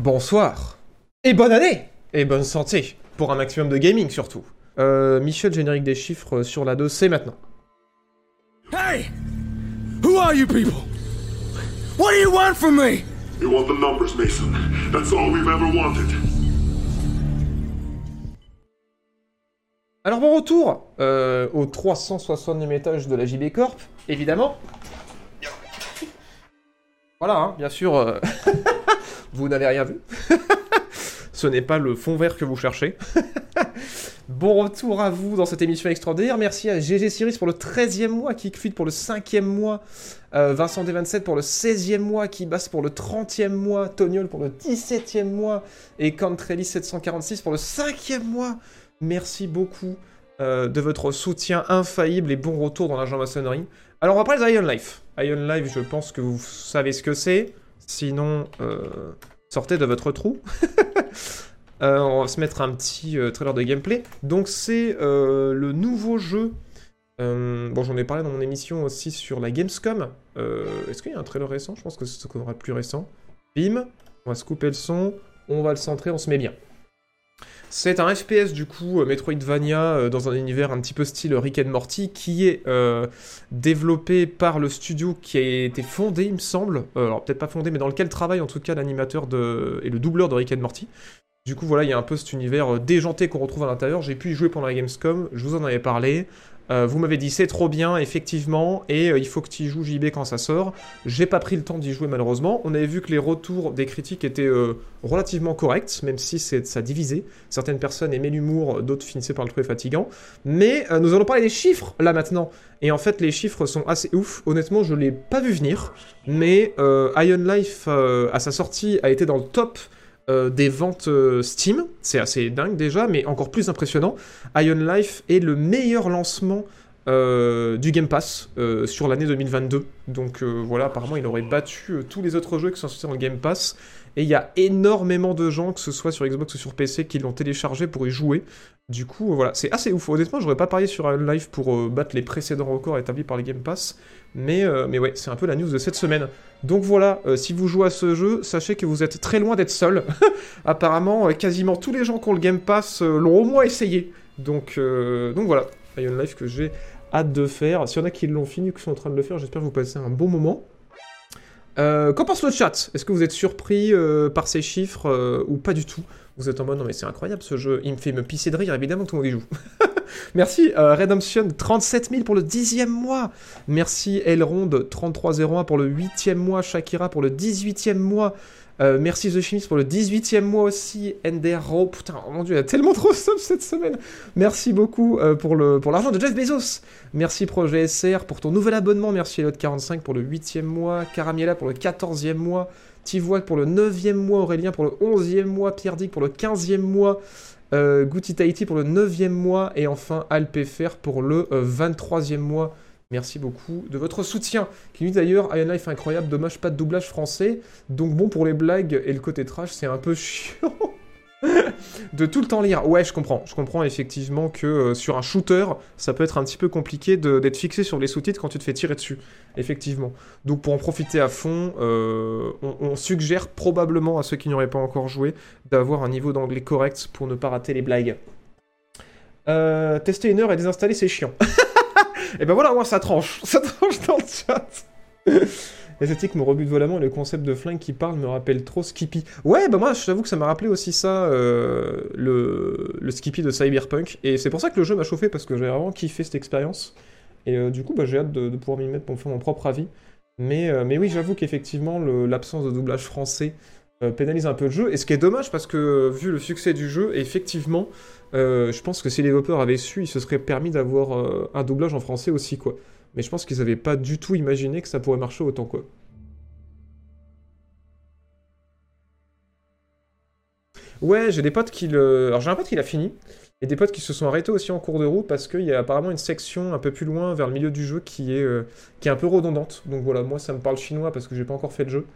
Bonsoir. Et bonne année Et bonne santé. Pour un maximum de gaming surtout. Euh, Michel, générique des chiffres sur la 2, c'est maintenant. Hey! Who are you people? What do you want from me? You want the numbers, Mason. That's all we've ever wanted. Alors bon retour euh, au 360e étage de la JB Corp, évidemment. Voilà, hein, bien sûr, euh, vous n'avez rien vu. Ce n'est pas le fond vert que vous cherchez. bon retour à vous dans cette émission extraordinaire. Merci à GG Siris pour le 13e mois, Kickfeed pour le 5e mois, euh, Vincent D27 pour le 16e mois, Kibas pour le 30e mois, Toniol pour le 17e mois et Cantrelli746 pour le 5e mois. Merci beaucoup euh, de votre soutien infaillible et bon retour dans la maçonnerie. Alors on va parler Life. Ion Life, je pense que vous savez ce que c'est. Sinon, euh, sortez de votre trou. Euh, on va se mettre un petit trailer de gameplay. Donc c'est le nouveau jeu. bon, j'en ai parlé dans mon émission aussi sur la Gamescom. Est-ce qu'il y a un trailer récent? Je pense que c'est ce qu'on aura de plus récent. Bim, on va se couper le son, on va le centrer, on se met bien. C'est un FPS du coup, euh, Metroidvania, euh, dans un univers un petit peu style Rick and Morty, qui est euh, développé par le studio qui a été fondé, il me semble, alors peut-être pas fondé, mais dans lequel travaille en tout cas l'animateur de... et le doubleur de Rick and Morty. Du coup, voilà, il y a un peu cet univers déjanté qu'on retrouve à l'intérieur. J'ai pu y jouer pendant la Gamescom, je vous en avais parlé. Euh, vous m'avez dit c'est trop bien, effectivement, et euh, il faut que tu y joues JB quand ça sort. J'ai pas pris le temps d'y jouer malheureusement. On avait vu que les retours des critiques étaient euh, relativement corrects, même si ça divisait. Certaines personnes aimaient l'humour, d'autres finissaient par le trouver fatigant. Mais nous allons parler des chiffres là maintenant. Et en fait, les chiffres sont assez ouf. Honnêtement, je l'ai pas vu venir, mais Iron Life à sa sortie a été dans le top euh, des ventes euh, Steam, c'est assez dingue déjà, mais encore plus impressionnant. Ion Life est le meilleur lancement euh, du Game Pass sur l'année 2022. Donc voilà, apparemment il aurait battu tous les autres jeux qui sont sortis dans le Game Pass. Et il y a énormément de gens, que ce soit sur Xbox ou sur PC, qui l'ont téléchargé pour y jouer. Du coup, voilà, c'est assez ouf. Honnêtement, j'aurais pas parié sur Ion Life pour battre les précédents records établis par le Game Pass. Mais, mais ouais, c'est un peu la news de cette semaine. Donc voilà, euh, si vous jouez à ce jeu, sachez que vous êtes très loin d'être seul. Apparemment, euh, quasiment tous les gens qui ont le Game Pass euh, l'ont au moins essayé. Donc, donc voilà, Iron Life que j'ai hâte de faire. S'il y en a qui l'ont fini, qui sont en train de le faire, j'espère que vous passez un bon moment. Qu'en pense le chat? Est-ce que vous êtes surpris par ces chiffres ou pas du tout? Vous êtes en mode non mais c'est incroyable ce jeu, il me fait me pisser de rire, évidemment tout le monde y joue. Merci euh, Redemption, 37 000 pour le 10e mois. Merci Elrond, 3301 pour le 8e mois. Shakira pour le 18e mois. Euh, merci The Chimist pour le 18e mois aussi. Endero, putain, oh mon dieu, il y a tellement trop de cette semaine. Merci beaucoup euh, pour l'argent de Jeff Bezos. Merci Projet SR pour ton nouvel abonnement. Merci Elliot45 pour le 8e mois. Caramiela pour le 14e mois. Tivois pour le 9e mois. Aurélien pour le 11e mois. Pierre Dick pour le 15e mois. Euh, Guti Tahiti pour le 9e mois et enfin Alpefer pour le 23e euh, mois. Merci beaucoup de votre soutien. Qui dit d'ailleurs Iron Life incroyable, dommage pas de doublage français. Donc bon pour les blagues et le côté trash, c'est un peu chiant. de tout le temps lire. Ouais, je comprends. Je comprends effectivement que euh, sur un shooter, ça peut être un petit peu compliqué d'être fixé sur les sous-titres quand tu te fais tirer dessus. Effectivement. Donc pour en profiter à fond, euh, on, suggère probablement à ceux qui n'auraient pas encore joué d'avoir un niveau d'anglais correct pour ne pas rater les blagues. Euh, tester une heure et désinstaller, c'est chiant. et ben voilà, moi ça tranche. Ça tranche dans le chat. L'esthétique me rebute volamment et le concept de flingue qui parle me rappelle trop Skippy. Ouais, bah moi, j'avoue que ça m'a rappelé aussi ça, euh, le, Skippy de Cyberpunk. Et c'est pour ça que le jeu m'a chauffé, parce que j'ai vraiment kiffé cette expérience. Et euh, du coup, bah, j'ai hâte de, pouvoir m'y mettre pour faire mon propre avis. Mais, euh, mais oui, j'avoue qu'effectivement, l'absence de doublage français pénalise un peu le jeu. Et ce qui est dommage, parce que vu le succès du jeu, effectivement, je pense que si les développeurs avaient su, ils se seraient permis d'avoir un doublage en français aussi, quoi mais je pense qu'ils n'avaient pas du tout imaginé que ça pourrait marcher autant quoi. Ouais, j'ai des potes qui le... Alors j'ai un pote qui l'a fini, et des potes qui se sont arrêtés aussi en cours de route parce qu'il y a apparemment une section un peu plus loin vers le milieu du jeu qui est, euh, qui est un peu redondante. Donc voilà, moi ça me parle chinois parce que j'ai pas encore fait le jeu.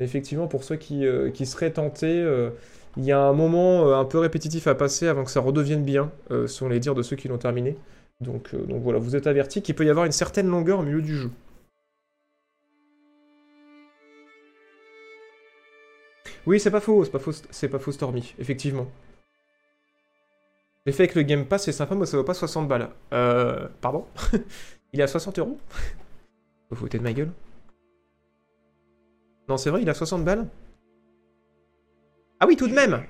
effectivement, pour ceux qui, euh, qui seraient tentés, euh, il y a un moment un peu répétitif à passer avant que ça redevienne bien, selon les dires de ceux qui l'ont terminé. Donc, euh, donc voilà, vous êtes averti qu'il peut y avoir une certaine longueur au milieu du jeu. Oui, c'est pas faux, c'est pas faux, c'est pas faux Stormy, effectivement. L'effet avec le Game Pass, c'est sympa, mais ça vaut pas 60 balles. Euh, pardon? Il est à 60 euros? Vous foutez de ma gueule? Non, c'est vrai, il a 60 balles? Ah oui, tout de même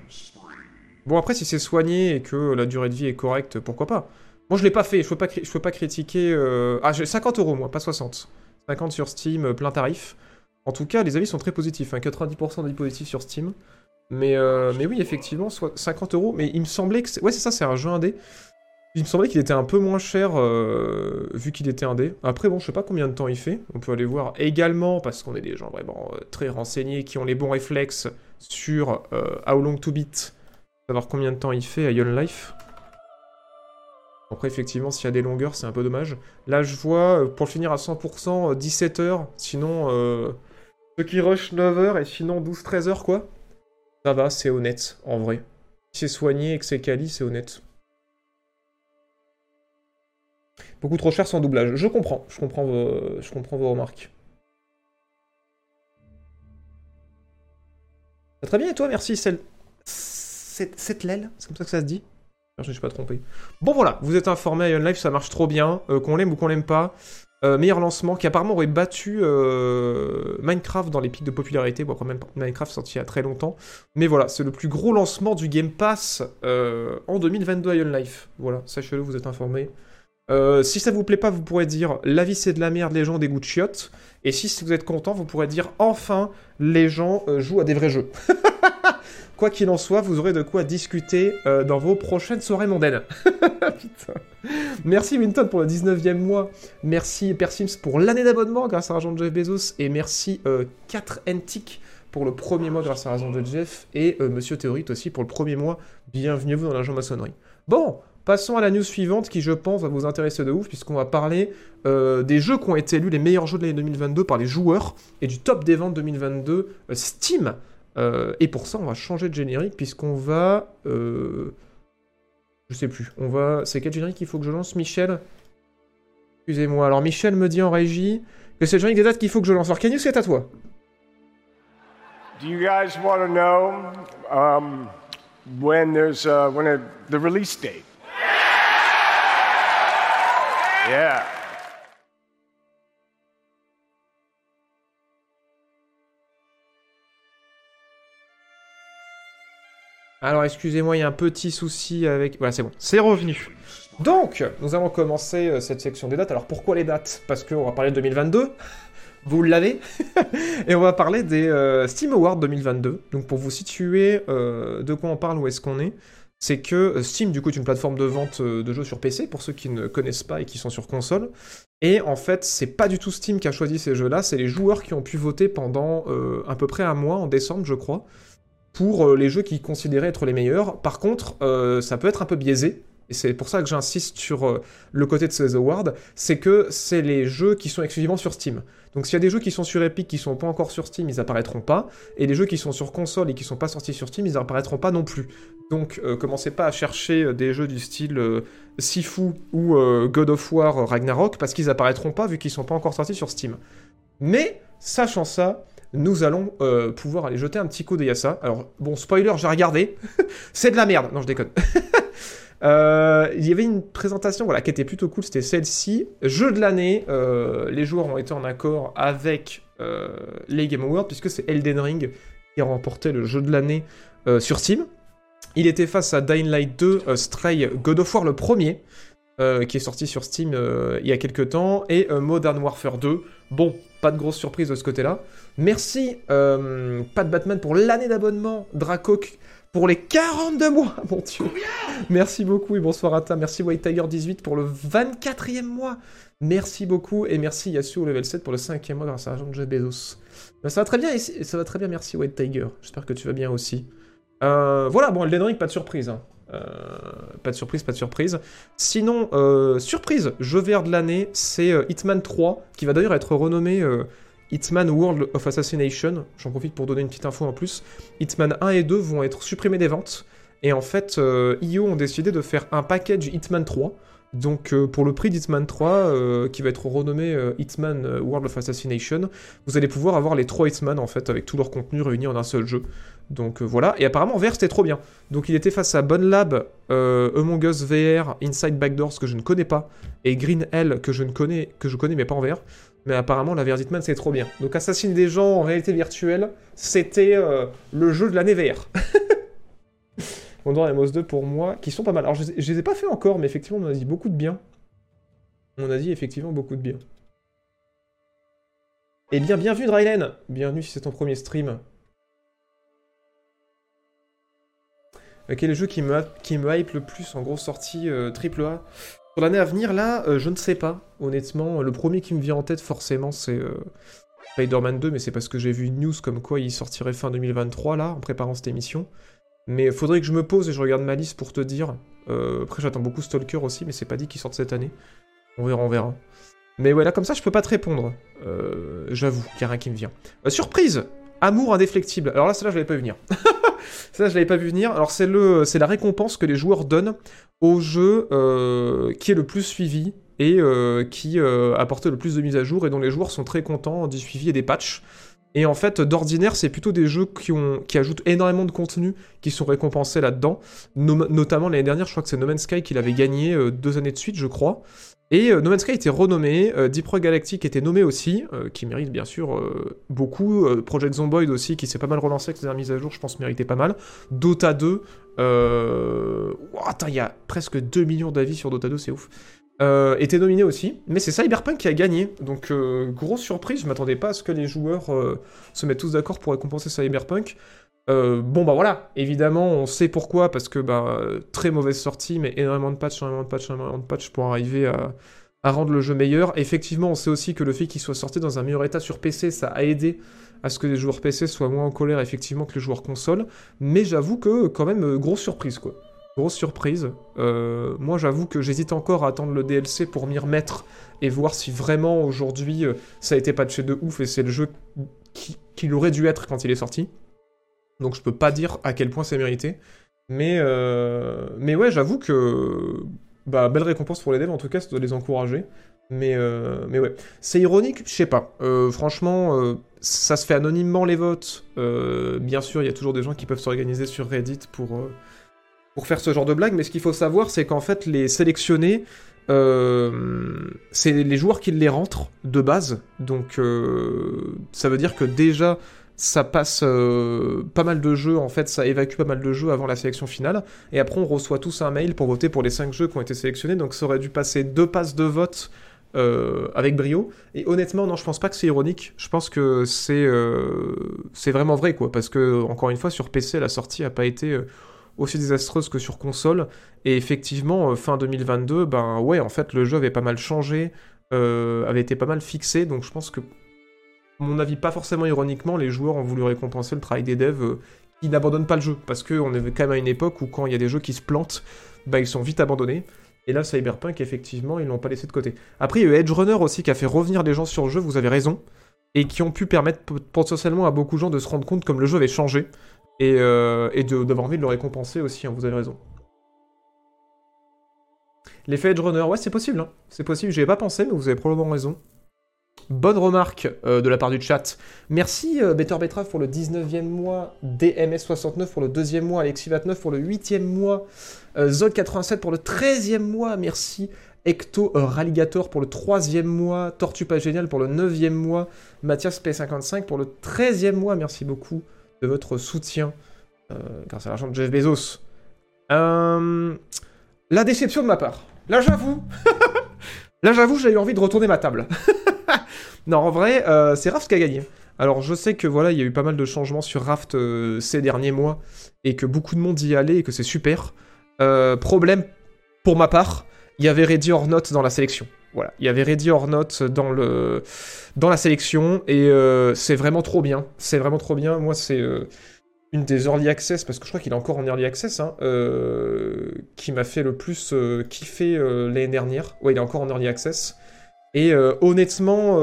Bon, après, si c'est soigné et que la durée de vie est correcte, pourquoi pas? Moi, je l'ai pas fait, je peux pas, peux pas critiquer... Euh... Ah, j'ai 50 euros, moi, pas 60. 50 sur Steam, euh, plein tarif. En tout cas, les avis sont très positifs, hein, 90% d'avis positifs sur Steam. Mais, euh, oui, effectivement, soit 50 euros. Mais il me semblait que... Ouais, c'est ça, c'est un jeu indé. Il me semblait qu'il était un peu moins cher vu qu'il était indé. Après, bon, je sais pas combien de temps il fait. On peut aller voir également, parce qu'on est des gens vraiment très renseignés, qui ont les bons réflexes sur How Long to Beat. Savoir combien de temps il fait à Young Life. Après, effectivement, s'il y a des longueurs, c'est un peu dommage. Là, je vois, euh, pour finir à 100%, 17h. Sinon, euh, ceux qui rush 9h et sinon 12-13h, quoi. Ça va, c'est honnête, en vrai. Si c'est soigné et que c'est quali, c'est honnête. Beaucoup trop cher sans doublage. Je comprends, je comprends vos, je comprends vos remarques. Très bien et toi, merci, celle... Cette l'aile, c'est comme ça que ça se dit? Je ne suis pas trompé. Bon voilà, vous êtes informé, Ion Life, ça marche trop bien, euh, qu'on l'aime ou qu'on l'aime pas. Euh, meilleur lancement qui apparemment aurait battu euh, Minecraft dans les pics de popularité. Bon, quand même, Minecraft sorti il y a très longtemps. Mais voilà, c'est le plus gros lancement du Game Pass en 2022 Ion Life. Voilà, sachez-le, vous êtes informés. Euh, si ça vous plaît pas, vous pourrez dire la vie c'est de la merde, les gens ont des goûts de chiottes. Et si vous êtes content, vous pourrez dire enfin les gens jouent à des vrais jeux. quoi qu'il en soit, vous aurez de quoi discuter euh, dans vos prochaines soirées mondaines. Merci Winton pour le 19e mois. Merci Persims pour l'année d'abonnement grâce à l'argent de Jeff Bezos. Et merci euh, 4NTIC pour le premier mois grâce à l'argent de Jeff. Et euh, Monsieur Théorite aussi pour le premier mois. Bienvenue vous dans l'argent maçonnerie. Bon, Passons à la news suivante qui, je pense, va vous intéresser de ouf, puisqu'on va parler euh, des jeux qui ont été élus les meilleurs jeux de l'année 2022 par les joueurs et du top des ventes 2022 euh, Steam. Euh, et pour ça, on va changer de générique, puisqu'on va. euh, Je sais plus. On va. C'est quel générique qu'il faut que je lance, Michel? Excusez-moi. Alors, Michel me dit en régie que c'est le générique des dates qu'il faut que je lance. Alors, Canus, c'est à toi. Do you guys want to know um, when there's uh, when the release date? Yeah. Alors excusez-moi, il y a un petit souci avec... Voilà, c'est bon, c'est revenu. Donc, nous allons commencer euh, cette section des dates. Alors pourquoi les dates? Parce qu'on va parler de 2022, vous l'avez, et on va parler des euh, Steam Awards 2022. Donc pour vous situer euh, de quoi on parle, où est-ce qu'on est, c'est que Steam, du coup, est une plateforme de vente de jeux sur PC, pour ceux qui ne connaissent pas et qui sont sur console. Et en fait, c'est pas du tout Steam qui a choisi ces jeux-là, c'est les joueurs qui ont pu voter pendant euh, à peu près un mois, en décembre, je crois, pour euh, les jeux qu'ils considéraient être les meilleurs. Par contre, euh, ça peut être un peu biaisé, et c'est pour ça que j'insiste sur euh, le côté de ces awards, c'est que c'est les jeux qui sont exclusivement sur Steam. Donc s'il y a des jeux qui sont sur Epic qui sont pas encore sur Steam, ils apparaîtront pas, et les jeux qui sont sur console et qui sont pas sortis sur Steam, ils apparaîtront pas non plus. Donc commencez pas à chercher des jeux du style Sifu ou God of War Ragnarok, parce qu'ils apparaîtront pas vu qu'ils sont pas encore sortis sur Steam. Mais, sachant ça, nous allons euh, pouvoir aller jeter un petit coup d'œil à. Alors, bon, spoiler, j'ai regardé. c'est de la merde. Non, je déconne. Euh, il y avait une présentation voilà, qui était plutôt cool, c'était celle-ci. Jeu de l'année, euh, les joueurs ont été en accord avec les Game Awards, puisque c'est Elden Ring qui a remporté le jeu de l'année sur Steam. Il était face à Dying Light 2, euh, Stray, God of War le premier, euh, qui est sorti sur Steam euh, il y a quelques temps, et euh, Modern Warfare 2. Bon, pas de grosse surprise de ce côté-là. Merci, euh, Pat Batman, pour l'année d'abonnement, Dracoc pour les 42 mois, mon dieu. Merci beaucoup et bonsoir à ta. Merci White Tiger 18 pour le 24e mois. Merci beaucoup et merci Yasu au level 7 pour le 5e mois grâce à l'argent de Jeff Bezos. Ben, ça va très bien ici, ça va très bien, merci White Tiger. J'espère que tu vas bien aussi. Voilà, bon, Elden Ring, pas de surprise. hein. Euh, pas de surprise, pas de surprise. Sinon, euh, surprise, jeu vert de l'année, c'est euh, Hitman 3, qui va d'ailleurs être renommé Hitman World of Assassination. J'en profite pour donner une petite info en plus. Hitman 1 et 2 vont être supprimés des ventes. Et en fait, IO ont décidé de faire un package Hitman 3. Donc euh, pour le prix d'Hitman 3, euh, qui va être renommé euh, Hitman World of Assassination, vous allez pouvoir avoir les trois Hitman en fait avec tout leur contenu réuni en un seul jeu. Donc voilà, et apparemment VR c'était trop bien. Donc il était face à Bon Lab, Among Us VR, Inside Backdoors que je ne connais pas, et Green Hell que je ne connais, que je connais mais pas en VR. Mais apparemment la VR d'Hitman c'est trop bien. Donc assassiner des gens en réalité virtuelle, c'était le jeu de l'année VR. Condor et Moss 2 pour moi, qui sont pas mal. Alors je, je les ai pas fait encore, mais effectivement on a dit beaucoup de bien. On a dit effectivement beaucoup de bien. Eh bien, bienvenue Drylen Bienvenue si c'est ton premier stream. Euh, Quel est le jeu qui me, qui me hype le plus en grosse sortie euh, triple A? Pour l'année à venir, là, euh, je ne sais pas, honnêtement. Le premier qui me vient en tête, forcément, c'est Spider-Man 2, mais c'est parce que j'ai vu une news comme quoi il sortirait fin 2023, là, en préparant cette émission. Mais faudrait que je me pose et je regarde ma liste pour te dire. Euh, après, j'attends beaucoup Stalker aussi, mais c'est pas dit qu'il sorte cette année. On verra, on verra. Mais ouais, là, comme ça, je peux pas te répondre. Euh, J'avoue, qu'il y a rien qui me vient. Euh, surprise Amour indéflectible. Alors là, celle-là, je l'avais pas vu venir. Ça, je l'avais pas vu venir. Alors, c'est c'est la récompense que les joueurs donnent au jeu qui est le plus suivi et qui apporte le plus de mises à jour et dont les joueurs sont très contents du suivi et des patchs. Et en fait, d'ordinaire, c'est plutôt des jeux qui, ont, qui ajoutent énormément de contenu qui sont récompensés là-dedans. No- notamment l'année dernière, je crois que c'est No Man's Sky qui l'avait gagné euh, deux années de suite, je crois. Et euh, No Man's Sky était renommé, euh, Deep Rock Galactic était nommé aussi, qui mérite bien sûr beaucoup. Project Zomboid aussi, qui s'est pas mal relancé avec ses dernières mises à jour, je pense méritait pas mal. Dota 2, euh... ouah, attends, il y a presque 2 millions d'avis sur Dota 2, c'est ouf. Euh, était nominé aussi, mais c'est Cyberpunk qui a gagné. Donc euh, grosse surprise, je m'attendais pas à ce que les joueurs euh, se mettent tous d'accord pour récompenser Cyberpunk. Bon bah voilà, évidemment on sait pourquoi, parce que bah, très mauvaise sortie, mais énormément de patchs, énormément de patchs, énormément de patchs pour arriver à, à rendre le jeu meilleur. Effectivement, on sait aussi que le fait qu'il soit sorti dans un meilleur état sur PC, ça a aidé à ce que les joueurs PC soient moins en colère effectivement que les joueurs console. Mais j'avoue que quand même, grosse surprise quoi. Grosse surprise. Euh, moi j'avoue que j'hésite encore à attendre le DLC pour m'y remettre et voir si vraiment aujourd'hui euh, ça a été patché de ouf et c'est le jeu qui- qu'il aurait dû être quand il est sorti. Donc je peux pas dire à quel point c'est mérité. Mais, euh, mais ouais, j'avoue que bah, belle récompense pour les devs, en tout cas, ça doit les encourager. Mais, mais ouais, c'est ironique, je sais pas. Franchement, ça se fait anonymement les votes. Bien sûr, il y a toujours des gens qui peuvent s'organiser sur Reddit pour, pour faire ce genre de blague, mais ce qu'il faut savoir, c'est qu'en fait, les sélectionnés, euh, c'est les joueurs qui les rentrent de base. Donc, euh, ça veut dire que déjà, ça passe euh, pas mal de jeux, en fait, ça évacue pas mal de jeux avant la sélection finale. Et après, on reçoit tous un mail pour voter pour les 5 jeux qui ont été sélectionnés. Donc, ça aurait dû passer deux passes de vote avec brio. Et honnêtement, non, je pense pas que c'est ironique. Je pense que c'est c'est vraiment vrai, quoi. Parce que, encore une fois, sur PC, la sortie a pas été aussi désastreuse que sur console. Et effectivement, euh, fin 2022, ben ouais, en fait, le jeu avait pas mal changé, euh, avait été pas mal fixé. Donc, je pense que, à mon avis, pas forcément ironiquement, les joueurs ont voulu récompenser le travail des devs euh, qui n'abandonnent pas le jeu. Parce qu'on est quand même à une époque où, quand il y a des jeux qui se plantent, bah, ils sont vite abandonnés. Et là, Cyberpunk, effectivement, ils l'ont pas laissé de côté. Après, il y a Edge Runner aussi qui a fait revenir les gens sur le jeu, vous avez raison, et qui ont pu permettre potentiellement à beaucoup de gens de se rendre compte comme le jeu avait changé, et, euh, d'avoir envie de le récompenser aussi, hein, vous avez raison. L'effet Edge Runner, ouais, c'est possible, hein. c'est possible, j'y ai pas pensé, mais vous avez probablement raison. Bonne remarque euh, de la part du chat. Merci euh, Better Betrave pour le 19e mois, DMS69 pour le deuxième mois, Alexis29 pour le 8e mois, euh, Zod87 pour le 13e mois, merci Ecto euh, Ralligator pour le 3e mois, Tortue pas génial pour le 9e mois, Mathias P55 pour le 13e mois, merci beaucoup de votre soutien euh, grâce à l'argent de Jeff Bezos. Euh, la déception de ma part. Là j'avoue, là j'avoue j'ai eu envie de retourner ma table. non en vrai, euh, c'est Raft qui a gagné. Alors je sais que voilà, il y a eu pas mal de changements sur Raft ces derniers mois et que beaucoup de monde y allait et que c'est super. Problème pour ma part, il y avait Ready or Not dans la sélection. Voilà, il y avait Ready or Not dans, le, dans la sélection et euh, c'est vraiment trop bien. C'est vraiment trop bien. Moi, c'est euh, une des early access, parce que je crois qu'il est encore en early access, hein, euh, qui m'a fait le plus kiffer l'année dernière. Ouais, il est encore en early access. Et honnêtement,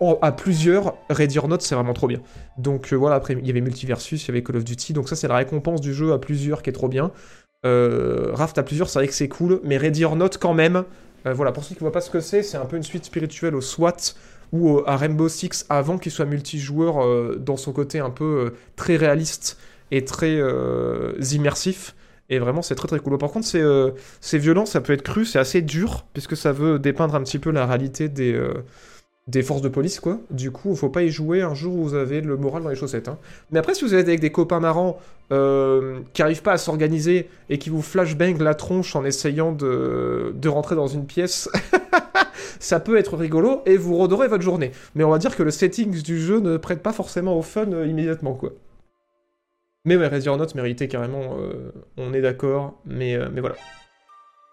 en- à plusieurs, Ready or Not, c'est vraiment trop bien. Donc voilà, après, il y avait Multiversus, il y avait Call of Duty, donc ça, c'est la récompense du jeu à plusieurs qui est trop bien. Raft à plusieurs, c'est vrai que c'est cool, mais Ready or Not quand même. Euh, voilà, pour ceux qui ne voient pas ce que c'est, c'est un peu une suite spirituelle au SWAT ou à Rainbow Six avant qu'il soit multijoueur euh, dans son côté un peu euh, très réaliste et très immersif. Et vraiment, c'est très très cool. Par contre, c'est violent, ça peut être cru, c'est assez dur, puisque ça veut dépeindre un petit peu la réalité des, des forces de police, quoi. Du coup, faut pas y jouer un jour où vous avez le moral dans les chaussettes. hein. Mais après, si vous êtes avec des copains marrants euh, qui arrivent pas à s'organiser et qui vous flashbang la tronche en essayant de, de rentrer dans une pièce, ça peut être rigolo et vous redorez votre journée. Mais on va dire que le setting du jeu ne prête pas forcément au fun euh, immédiatement, quoi. Mais ouais, Resident Note méritait carrément, euh, on est d'accord, mais, mais voilà.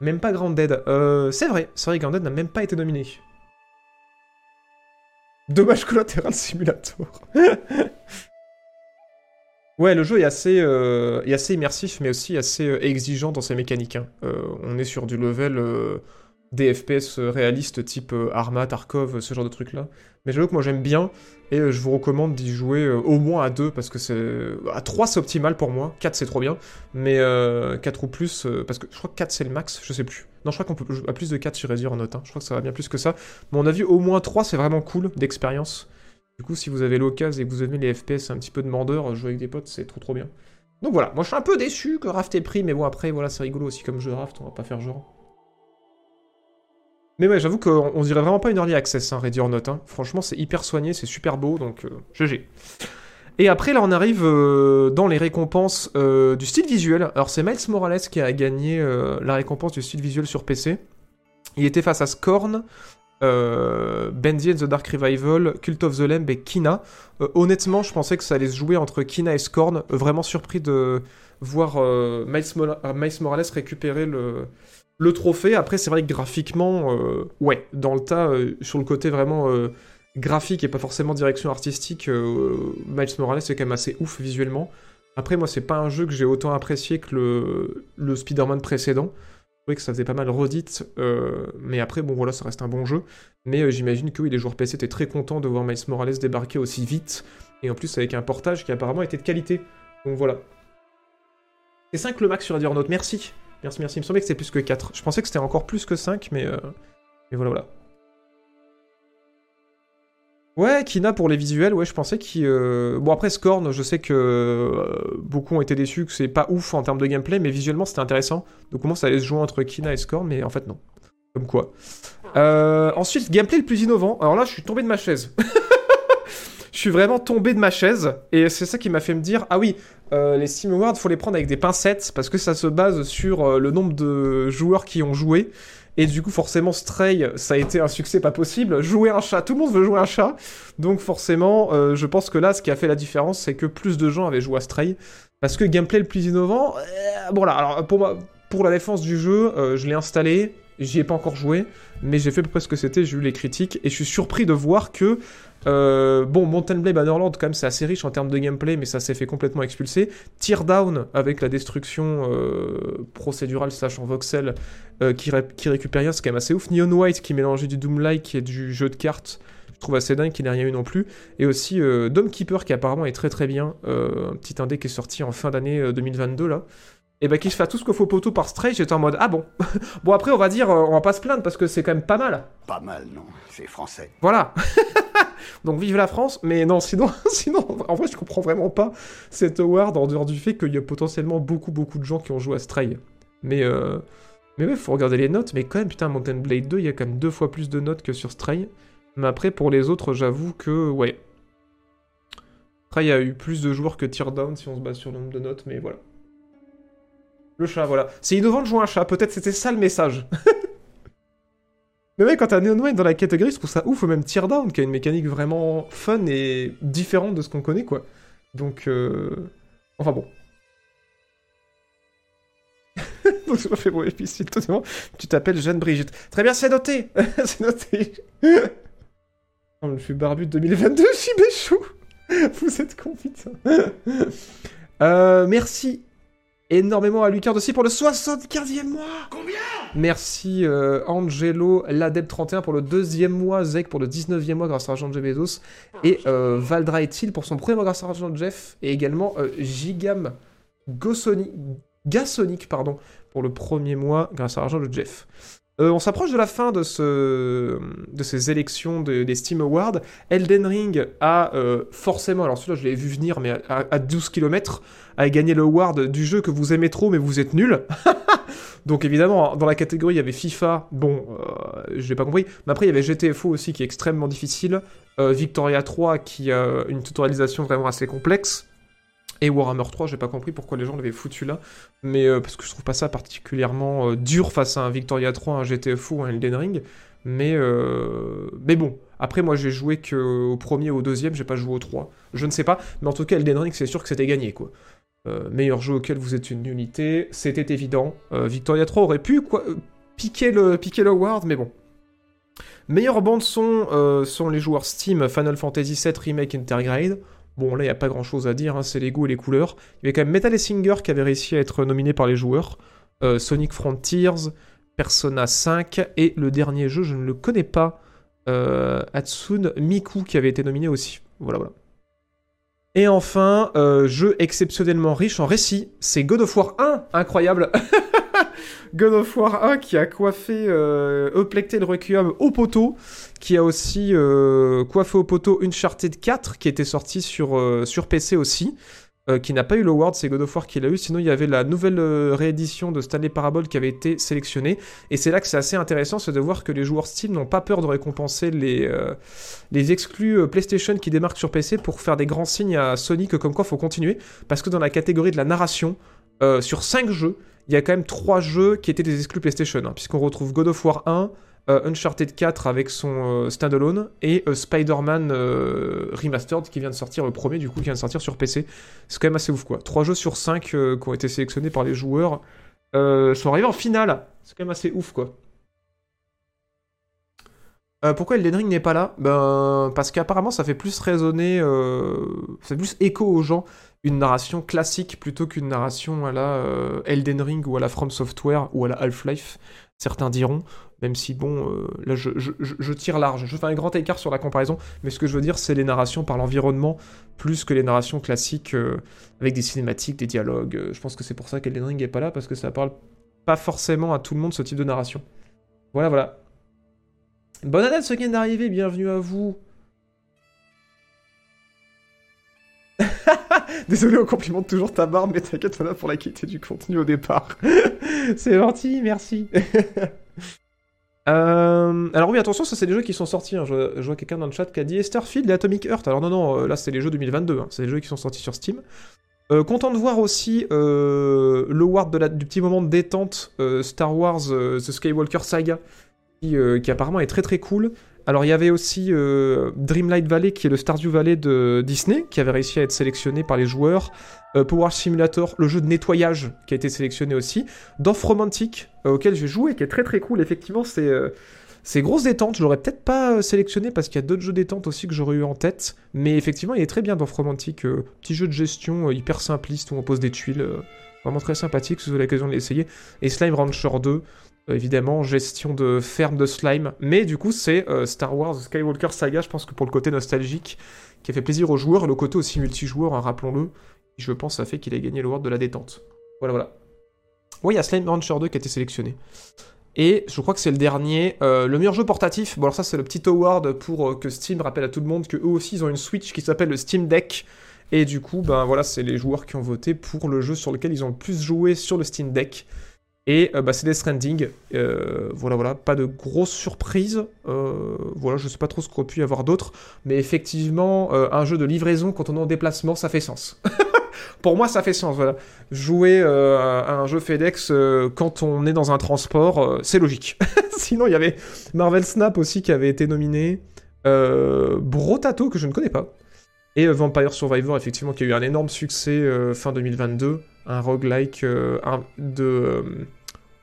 Même pas Grounded. Euh, c'est vrai, c'est vrai, Grounded n'a même pas été nominé. Dommage collatéral simulator. ouais, le jeu est assez, euh, est assez immersif, mais aussi assez euh, exigeant dans ses mécaniques. hein. Euh, on est sur du level des FPS réalistes type euh, Arma, Tarkov, ce genre de trucs-là. Mais j'avoue que moi j'aime bien, et euh, je vous recommande d'y jouer euh, au moins à deux, parce que c'est... À 3 c'est optimal pour moi, 4 c'est trop bien, mais euh, 4 ou plus, parce que je crois que 4 c'est le max, je sais plus. Non, je crois qu'on peut à plus de 4 sur Resident Note, hein. je crois que ça va bien plus que ça. Mais on a vu au moins 3 c'est vraiment cool d'expérience. Du coup, si vous avez l'occasion et que vous aimez les FPS un petit peu demandeurs, jouer avec des potes c'est trop trop bien. Donc voilà, moi je suis un peu déçu que Raft ait pris, mais bon après voilà c'est rigolo aussi comme jeu Raft, on va pas faire genre. Mais ouais, j'avoue qu'on on dirait vraiment pas une early access, hein, Ready or Not. hein. Franchement, c'est hyper soigné, c'est super beau, donc euh, GG. Et après, là, on arrive euh, dans les récompenses euh, du style visuel. Alors, c'est Miles Morales qui a gagné euh, la récompense du style visuel sur PC. Il était face à Scorn, Bendy and the Dark Revival, Cult of the Lamb et Kina. Honnêtement, je pensais que ça allait se jouer entre Kina et Scorn. Vraiment surpris de voir Miles Morales récupérer le, le trophée. Après, c'est vrai que graphiquement, euh, ouais, dans le tas, euh, sur le côté vraiment euh, graphique et pas forcément direction artistique, Miles Morales c'est quand même assez ouf visuellement. Après, moi, c'est pas un jeu que j'ai autant apprécié que le, Spider-Man précédent. Je trouvais que ça faisait pas mal redite, mais après, bon, voilà, ça reste un bon jeu. Mais j'imagine que oui, les joueurs PC étaient très contents de voir Miles Morales débarquer aussi vite, et en plus avec un portage qui apparemment était de qualité. Donc voilà. C'est 5 le max sur Ready or Not, merci. Merci, merci. Il me semblait que c'était plus que 4. Je pensais que c'était encore plus que 5, mais, euh, mais voilà, voilà. Ouais, Kina pour les visuels, ouais, je pensais qu'il... euh, Bon, après, Scorn, je sais que euh, beaucoup ont été déçus, que c'est pas ouf en termes de gameplay, mais visuellement, c'était intéressant. Donc, comment ça allait se jouer entre Kina et Scorn, mais en fait, non. Comme quoi. Ensuite, gameplay le plus innovant. Alors là, je suis tombé de ma chaise. je suis vraiment tombé de ma chaise, et c'est ça qui m'a fait me dire, ah oui, euh, les Steam Awards, faut les prendre avec des pincettes, parce que ça se base sur euh, le nombre de joueurs qui ont joué. Et du coup, forcément, Stray, ça a été un succès pas possible. Jouer un chat, tout le monde veut jouer un chat. Donc forcément, euh, je pense que là, ce qui a fait la différence, c'est que plus de gens avaient joué à Stray. Parce que gameplay le plus innovant, bon là, alors pour, moi, pour la défense du jeu, je l'ai installé, j'y ai pas encore joué, mais j'ai fait peu près ce que c'était, j'ai eu les critiques, et je suis surpris de voir que, euh, bon, Mountain Blade Bannerland, quand même, c'est assez riche en termes de gameplay, mais ça s'est fait complètement expulser. Teardown, avec la destruction euh, procédurale slash en voxel, euh, qui, ré- qui récupère rien, c'est quand même assez ouf. Neon White, qui mélangeait du Doom-like et du jeu de cartes, je trouve assez dingue qu'il n'ait rien eu non plus. Et aussi Dome Keeper, qui apparemment est très très bien, un petit indé qui est sorti en fin d'année euh, 2022, là. Et bah, qui se fait tout ce qu'il faut poteau par Stray, j'étais en mode, ah bon. bon, après, on va dire, on va pas se plaindre, parce que c'est quand même pas mal. Pas mal, non. C'est français. Voilà. Donc vive la France, mais non, sinon, sinon, en vrai, je comprends vraiment pas cet award en dehors du fait qu'il y a potentiellement beaucoup, beaucoup de gens qui ont joué à Stray. Mais, euh, mais ouais, faut regarder les notes, mais quand même, putain, Mountain Blade 2, il y a quand même deux fois plus de notes que sur Stray. Mais après, pour les autres, j'avoue que, ouais. Stray a eu plus de joueurs que Teardown si on se base sur le nombre de notes, mais voilà. Le chat, voilà. C'est innovant de jouer un chat, peut-être c'était ça le message. Mais ouais, quand t'as Neon dans la catégorie, je trouve ça ouf, ou même Teardown, qui a une mécanique vraiment fun et différente de ce qu'on connaît, quoi. Donc, euh... enfin bon. Donc, je me fais. Tu t'appelles Jeanne Brigitte. Très bien, c'est noté C'est noté Oh, Je suis barbu de 2022, je suis béchou Vous êtes con, Euh, Merci énormément à Lucard aussi pour le 75e mois. Combien? Merci euh, Angelo Ladeb31 pour le deuxième mois, Zek pour le 19e mois grâce à Argent Jeff Bezos, et euh, Valdra Etil pour son premier mois grâce à Argent Jeff, et également euh, Gigam Gossoni, Gasonic, pardon, pour le premier mois grâce à l'argent de Jeff. Euh, on s'approche de la fin de, ce, de ces élections de- des Steam Awards. Elden Ring a euh, forcément, alors celui-là je l'ai vu venir, mais à, à 12 km, a gagné le award du jeu que vous aimez trop mais vous êtes nul. Donc évidemment, dans la catégorie, il y avait FIFA, bon, euh, je l'ai pas compris, mais après il y avait GTFO aussi qui est extrêmement difficile, Victoria 3 qui a une tutorialisation vraiment assez complexe, et Warhammer 3, j'ai pas compris pourquoi les gens l'avaient foutu là, mais euh, parce que je trouve pas ça particulièrement euh, dur face à un Victoria 3, un GTFO, un Elden Ring, mais, euh, mais bon, après moi j'ai joué que au premier ou au deuxième, j'ai pas joué au 3, je ne sais pas, mais en tout cas Elden Ring c'est sûr que c'était gagné quoi. Meilleur jeu auquel vous êtes une nullité, c'était évident. Victoria 3 aurait pu piquer le piquer l'award, mais bon. Meilleure bande son sont les joueurs Steam Final Fantasy VII Remake Intergrade. Bon là il y a pas grand chose à dire, hein, c'est les goûts et les couleurs. Il y avait quand même Metal Singer qui avait réussi à être nominé par les joueurs, euh, Sonic Frontiers, Persona 5 et le dernier jeu je ne le connais pas, euh, Hatsune Miku qui avait été nominé aussi. Voilà voilà. Et enfin, euh, jeu exceptionnellement riche en récits, c'est God of War 1, incroyable God of War 1 qui a coiffé euh, Euplectel Requiem au poteau, qui a aussi euh, coiffé au poteau Uncharted 4, qui était sorti sur, euh, sur PC aussi, euh, qui n'a pas eu l'award, c'est God of War qui l'a eu, sinon il y avait la nouvelle réédition de Stanley Parable qui avait été sélectionnée, et c'est là que c'est assez intéressant, c'est de voir que les joueurs Steam n'ont pas peur de récompenser les, les exclus PlayStation qui démarquent sur PC pour faire des grands signes à Sony que comme quoi faut continuer, parce que dans la catégorie de la narration, sur 5 jeux, il y a quand même 3 jeux qui étaient des exclus PlayStation, hein, puisqu'on retrouve God of War 1, euh, Uncharted 4 avec son euh, standalone, et euh, Spider-Man Remastered qui vient de sortir, le premier du coup qui vient de sortir sur PC. C'est quand même assez ouf quoi. 3 jeux sur 5 qui ont été sélectionnés par les joueurs sont arrivés en finale. C'est quand même assez ouf quoi. Pourquoi Elden Ring n'est pas là? Ben parce qu'apparemment ça fait plus résonner, ça fait plus écho aux gens une narration classique plutôt qu'une narration à la euh, Elden Ring ou à la From Software ou à la Half-Life. Certains diront, même si bon, euh, là je, tire large, je fais un grand écart sur la comparaison, mais ce que je veux dire c'est les narrations par l'environnement plus que les narrations classiques euh, avec des cinématiques, des dialogues. Je pense que c'est pour ça qu'Elden Ring est pas là parce que ça parle pas forcément à tout le monde ce type de narration. Voilà, voilà. Bonne année à ceux qui viennent d'arriver, bienvenue à vous. Désolé, on complimente toujours ta barbe, mais t'inquiète, on a pour la qualité du contenu au départ. c'est gentil, merci. Euh, alors oui, attention, ça c'est des jeux qui sont sortis. hein. Je, vois- quelqu'un dans le chat qui a dit Starfield et Atomic Heart. Alors non, non, euh, là c'est les jeux 2022. hein. C'est les jeux qui sont sortis sur Steam. Euh, content de voir aussi le Ward du petit moment de détente Star Wars The Skywalker Saga qui apparemment est très très cool. Alors il y avait aussi euh, Dreamlight Valley qui est le Stardew Valley de Disney qui avait réussi à être sélectionné par les joueurs. Euh, Power Simulator, le jeu de nettoyage qui a été sélectionné aussi. Dorf Romantic euh, auquel j'ai joué qui est très très cool. Effectivement c'est c'est grosse détente. Je l'aurais peut-être pas sélectionné parce qu'il y a d'autres jeux détente aussi que j'aurais eu en tête. Mais effectivement il est très bien Dorf Romantic. petit jeu de gestion hyper simpliste où on pose des tuiles. vraiment très sympathique si vous avez l'occasion de l'essayer. Et Slime Rancher 2 euh, évidemment, gestion de ferme de slime. Mais du coup, c'est euh, Star Wars Skywalker Saga, je pense que pour le côté nostalgique, qui a fait plaisir aux joueurs, le côté aussi multijoueur, hein, rappelons-le, je pense, a fait qu'il a gagné le World de la détente. Voilà, voilà. Oui, il y a Slime Rancher 2 qui a été sélectionné. Et je crois que c'est le dernier, euh, le meilleur jeu portatif. Bon, alors ça, c'est le petit award pour euh, que Steam rappelle à tout le monde que eux aussi, ils ont une Switch qui s'appelle le Steam Deck. Et du coup, ben voilà, c'est les joueurs qui ont voté pour le jeu sur lequel ils ont le plus joué sur le Steam Deck. Et euh, bah, c'est Death Stranding. Euh, voilà, voilà, pas de grosses surprises. Euh, voilà, je sais pas trop ce qu'on pu y avoir d'autre. Mais effectivement, euh, un jeu de livraison quand on est en déplacement, ça fait sens. Pour moi, ça fait sens, voilà. Jouer à un jeu FedEx quand on est dans un transport, c'est logique. Sinon, il y avait Marvel Snap aussi qui avait été nominé. Brotato, que je ne connais pas. Et Vampire Survivor, effectivement, qui a eu un énorme succès fin 2022. Un roguelike de...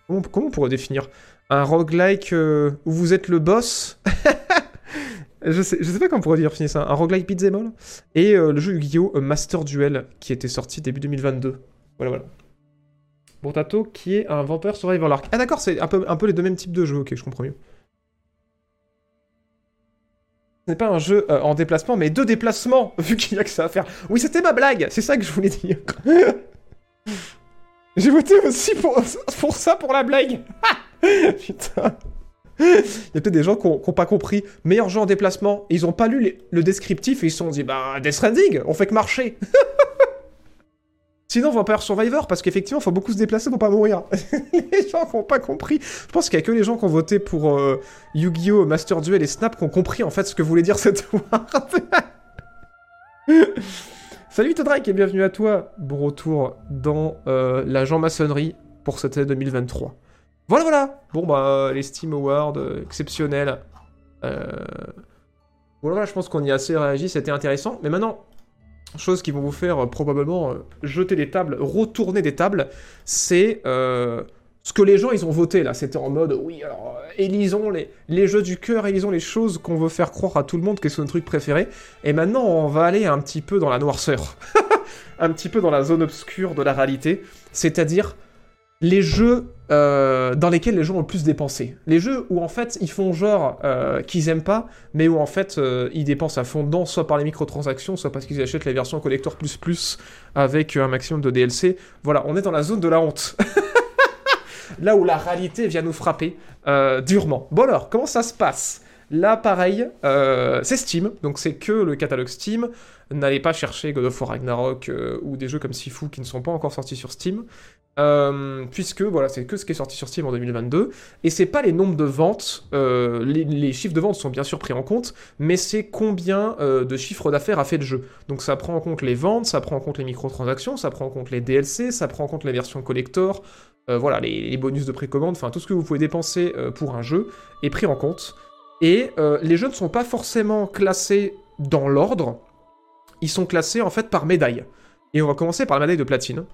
comment, on pourrait définir Un roguelike euh, où vous êtes le boss je, sais, pas comment on pourrait définir ça. Un roguelike beat'em all Et euh, le jeu Yu-Gi-Oh! euh, Master Duel, qui était sorti début 2022. Voilà, voilà. Brotato, qui est un Vampire Survivor Lark. Ah d'accord, c'est un peu, les deux mêmes types de jeux, ok, je comprends mieux. Ce n'est pas un jeu en déplacement, mais deux déplacements, vu qu'il y a que ça à faire. Oui, c'était ma blague, c'est ça que je voulais dire. J'ai voté aussi pour, pour ça, pour la blague. Putain. Il y a peut-être des gens qui n'ont pas compris. Meilleur jeu en déplacement. Ils ont pas lu le descriptif et ils se sont dit, bah, Death Stranding, on fait que marcher. Sinon, Vampire Survivor, parce qu'effectivement, il faut beaucoup se déplacer pour pas mourir. les gens qui n'ont pas compris. Je pense qu'il y a que les gens qui ont voté pour euh, Yu-Gi-Oh! Master Duel et Snap qui ont compris en fait ce que voulait dire cette war. Salut Drake et bienvenue à toi. Bon retour dans euh, la Jean-Maçonnerie pour cette année 2023. Voilà, voilà. Bon, bah, les Steam Awards, euh, exceptionnels. Euh, Voilà, je pense qu'on y a assez réagi, c'était intéressant. Mais maintenant, chose qui vont vous faire euh, probablement euh, jeter des tables, retourner des tables, c'est euh, ce que les gens, ils ont voté, là. C'était en mode, oui, alors, euh, élisons les, les jeux du cœur, élisons les choses qu'on veut faire croire à tout le monde que c'est notre truc préféré. Et maintenant, on va aller un petit peu dans la noirceur. un petit peu dans la zone obscure de la réalité. C'est-à-dire les jeux euh, dans lesquels les gens ont le plus dépensé. Les jeux où en fait ils font genre euh, qu'ils aiment pas, mais où en fait ils dépensent à fond dedans, soit par les microtransactions, soit parce qu'ils achètent la version collector plus plus avec un maximum de DLC. Voilà, on est dans la zone de la honte. Là où la réalité vient nous frapper euh, durement. Bon alors, comment ça se passe? Là, pareil, euh, c'est Steam, donc c'est que le catalogue Steam. N'allez pas chercher God of War Ragnarok euh, ou des jeux comme Sifu qui ne sont pas encore sortis sur Steam. Euh, puisque voilà, c'est que ce qui est sorti sur Steam en 2022, et c'est pas les nombres de ventes, euh, les, chiffres de vente sont bien sûr pris en compte, mais c'est combien euh, de chiffres d'affaires a fait le jeu. Donc ça prend en compte les ventes, ça prend en compte les microtransactions, ça prend en compte les DLC, ça prend en compte les versions collector, voilà, les, les bonus de précommande, enfin tout ce que vous pouvez dépenser pour un jeu est pris en compte. Et les jeux ne sont pas forcément classés dans l'ordre, ils sont classés en fait par médaille. Et on va commencer par la médaille de platine.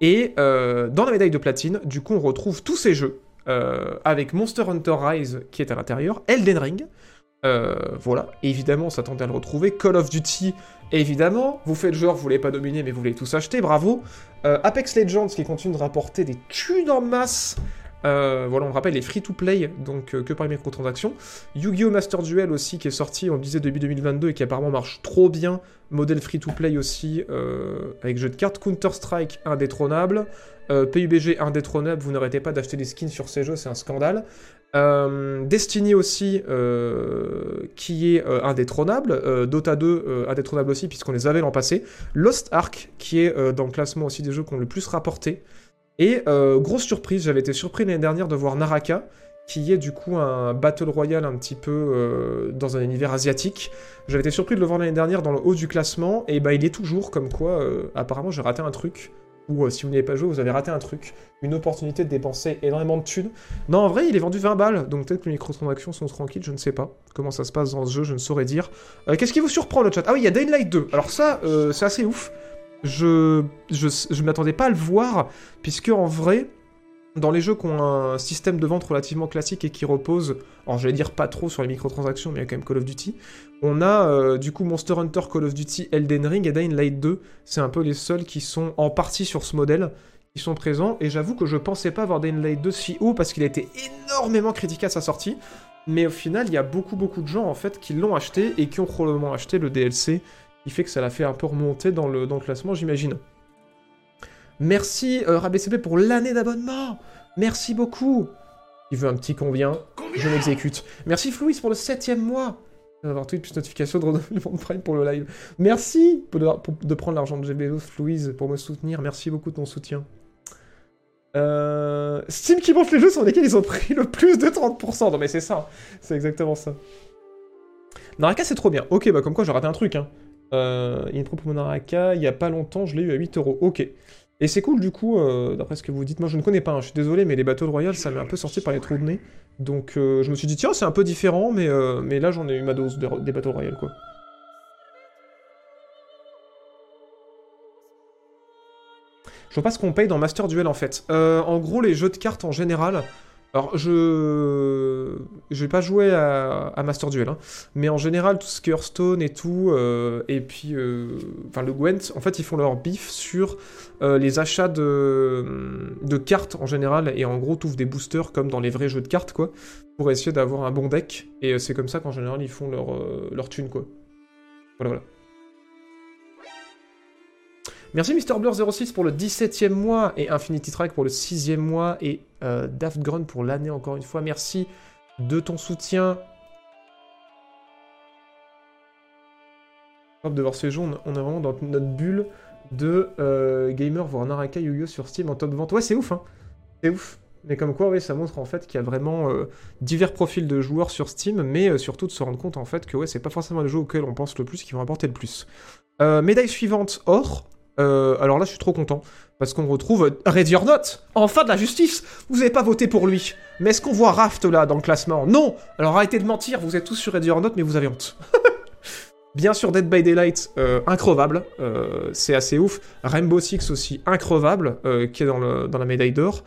Et euh, dans la médaille de platine, du coup, on retrouve tous ces jeux, euh, avec Monster Hunter Rise qui est à l'intérieur, Elden Ring, euh, voilà, évidemment, on s'attendait à le retrouver, Call of Duty, évidemment, vous faites genre, vous voulez pas dominer, mais vous voulez tous acheter, bravo. Apex Legends qui continue de rapporter des thunes en masse, euh, voilà, on rappelle les free-to-play, donc euh, que par microtransactions. Yu-Gi-Oh! Master Duel aussi, qui est sorti, on disait début 2022, et qui apparemment marche trop bien. Modèle free-to-play aussi, euh, avec jeu de cartes. Counter-Strike, indétrônable. PUBG, indétrônable. Vous n'arrêtez pas d'acheter des skins sur ces jeux, c'est un scandale. Destiny aussi, qui est indétrônable. Dota 2, euh, indétrônable aussi, puisqu'on les avait l'an passé. Lost Ark, qui est dans le classement aussi des jeux qui ont le plus rapporté. Et euh, grosse surprise, j'avais été surpris l'année dernière de voir Naraka, qui est du coup un battle royale un petit peu euh, dans un univers asiatique. J'avais été surpris de le voir l'année dernière dans le haut du classement, et bah il est toujours, comme quoi, euh, apparemment j'ai raté un truc. Ou si vous n'avez pas joué, vous avez raté un truc. Une opportunité de dépenser énormément de thunes. Non, en vrai, il est vendu 20 balles, donc peut-être que les microtransactions sont tranquilles, je ne sais pas. Comment ça se passe dans ce jeu, je ne saurais dire. Qu'est-ce qui vous surprend le chat? Ah oui, il y a Dying Light 2. Alors ça, c'est assez ouf. Je, je, m'attendais pas à le voir, puisque en vrai, dans les jeux qui ont un système de vente relativement classique et qui repose, alors j'allais dire pas trop sur les microtransactions, mais il y a quand même Call of Duty, on a euh, du coup Monster Hunter, Call of Duty, Elden Ring et Dying Light 2. C'est un peu les seuls qui sont en partie sur ce modèle, qui sont présents, et j'avoue que je pensais pas voir Dying Light 2 si haut parce qu'il a été énormément critiqué à sa sortie, mais au final, il y a beaucoup beaucoup de gens en fait qui l'ont acheté et qui ont probablement acheté le DLC, qui fait que ça l'a fait un peu remonter dans le, dans le classement, j'imagine. Merci euh, RabCP pour l'année d'abonnement Merci beaucoup Il veut un petit combien? Je m'exécute. Merci Flouis pour le septième mois d'avoir tweet plus notification de renouvellement de Prime pour le live. Merci pour de, pour- de prendre l'argent de GBO, Flouise, pour me soutenir. Merci beaucoup de ton soutien. Euh, Steam qui montre les jeux sur lesquels ils ont pris le plus de 30%. Non mais c'est ça, c'est exactement ça. Naraka c'est trop bien. Ok, bah comme quoi j'ai raté un truc. Hein. Euh, il y a il y a pas longtemps je l'ai eu à 8 euros. Ok. Et c'est cool du coup, euh, d'après ce que vous dites. Moi je ne connais pas, hein, je suis désolé, mais les Battle Royale ça m'est un peu sorti par les trous de nez. Donc euh, je me suis dit tiens c'est un peu différent, mais, euh, mais là j'en ai eu ma dose de- des Battle Royale quoi. Je vois pas ce qu'on paye dans Master Duel en fait. En gros, les jeux de cartes en général. Alors, je. Je vais pas jouer à, Master Duel, hein. mais en général, tout ce qui est Hearthstone et tout, euh, et puis. euh, Enfin, le Gwent, en fait, ils font leur bif sur euh, les achats de, cartes en général, et en gros, t'ouvres des boosters comme dans les vrais jeux de cartes, quoi, pour essayer d'avoir un bon deck, et c'est comme ça qu'en général, ils font leur, leur thune, quoi. Voilà, voilà. Merci Mr. Blur06 pour le 17e mois et Infinity Track pour le 6e mois et euh, pour l'année encore une fois. Merci de ton soutien. de voir ces jeux, on est vraiment dans notre bulle de euh, gamer voir Naraka Yu-Gi-Oh sur Steam en top vente. Ouais, c'est ouf, hein. C'est ouf. Mais comme quoi, oui, ça montre en fait qu'il y a vraiment euh, divers profils de joueurs sur Steam, mais euh, surtout de se rendre compte en fait que ouais, c'est pas forcément les jeux auxquels on pense le plus qui vont apporter le plus. Euh, médaille suivante, or. Euh, alors là, je suis trop content parce qu'on retrouve Ready or Not, enfin de la justice. Vous avez pas voté pour lui, mais est-ce qu'on voit Raft là dans le classement? Non. Alors arrêtez de mentir, vous êtes tous sur Ready or Not, mais vous avez honte. Bien sûr, Dead by Daylight, euh, increvable, euh, c'est assez ouf. Rainbow Six aussi, increvable, euh, qui est dans la médaille d'or.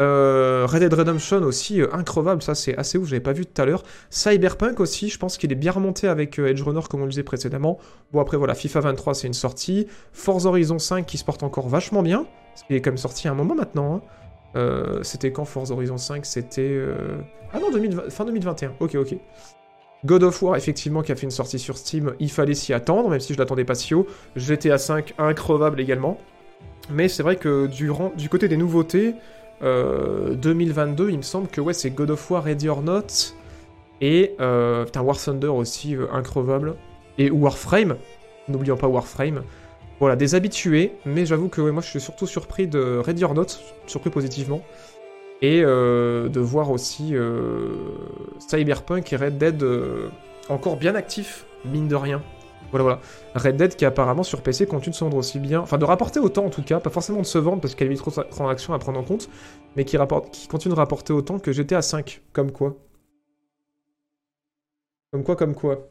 Euh, Red Dead Redemption aussi, euh, increvable, ça c'est assez ouf, j'avais pas vu tout à l'heure. Cyberpunk aussi, je pense qu'il est bien remonté avec euh, Edge Runner comme on le disait précédemment. Bon après voilà, FIFA 23 c'est une sortie. Forza Horizon 5 qui se porte encore vachement bien, parce est quand même sorti à un moment maintenant. hein. Euh, c'était quand Forza Horizon 5 C'était... Ah non, 2020 fin 2021, ok ok. God of War, effectivement, qui a fait une sortie sur Steam, il fallait s'y attendre, même si je l'attendais pas si haut. GTA 5, increvable également. Mais c'est vrai que du côté des nouveautés, euh, 2022, il me semble que ouais, c'est God of War, Ready or Not, et euh, putain, War Thunder aussi, euh, increvable, et Warframe, n'oublions pas Warframe. Voilà, des habitués, mais j'avoue que moi je suis surtout surpris de Ready or Not, surpris positivement, et euh, de voir aussi euh, Cyberpunk et Red Dead euh, encore bien actifs, mine de rien. Voilà, voilà. Red Dead qui apparemment sur PC continue de se vendre aussi bien, enfin de rapporter autant en tout cas, pas forcément de se vendre parce qu'il y a trop de transactions à prendre en compte, mais qui, rapporte, qui continue de rapporter autant que GTA 5. Comme quoi Comme quoi, comme quoi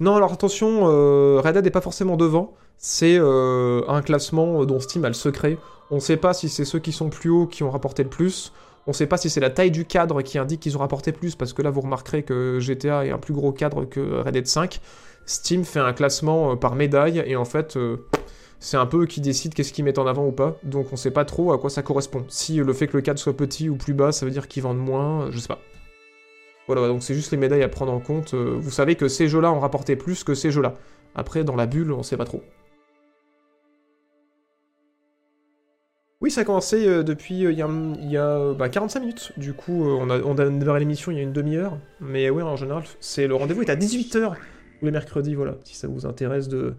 Non, alors attention, euh, Red Dead n'est pas forcément devant. C'est euh, un classement dont Steam a le secret. On ne sait pas si c'est ceux qui sont plus hauts qui ont rapporté le plus. On ne sait pas si c'est la taille du cadre qui indique qu'ils ont rapporté plus, parce que là vous remarquerez que GTA est un plus gros cadre que Red Dead 5. Steam fait un classement euh, par médaille, et en fait, euh, c'est un peu eux qui décident qu'est-ce qu'ils mettent en avant ou pas. Donc on ne sait pas trop à quoi ça correspond. Si le fait que le cadre soit petit ou plus bas, ça veut dire qu'ils vendent moins, euh, je sais pas. Voilà, donc c'est juste les médailles à prendre en compte. Vous savez que ces jeux-là ont rapporté plus que ces jeux-là. Après, dans la bulle, on sait pas trop. Oui, ça a commencé euh, depuis euh, il y a, il y a, euh, bah, 45 minutes. Du coup, on, a, on a démarré l'émission il y a une demi-heure. Mais oui, en général, c'est le rendez-vous est à 18h tous les mercredis, voilà, si ça vous intéresse de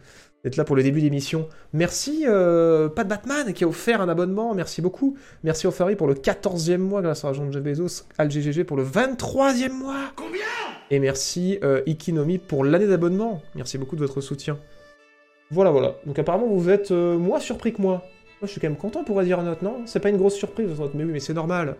d'être là pour le début d'émission. Merci euh, Pat Batman qui a offert un abonnement, merci beaucoup. Merci Ofari pour le 14e mois grâce à Jean Jeff Bezos, AlGGG pour le 23e mois. Combien? Et merci euh, Ikinomi pour l'année d'abonnement. Merci beaucoup de votre soutien. Voilà, voilà. Donc apparemment vous êtes euh, moins surpris que moi. Moi je suis quand même content pour dire note, non? C'est pas une grosse surprise, mais oui, mais c'est normal.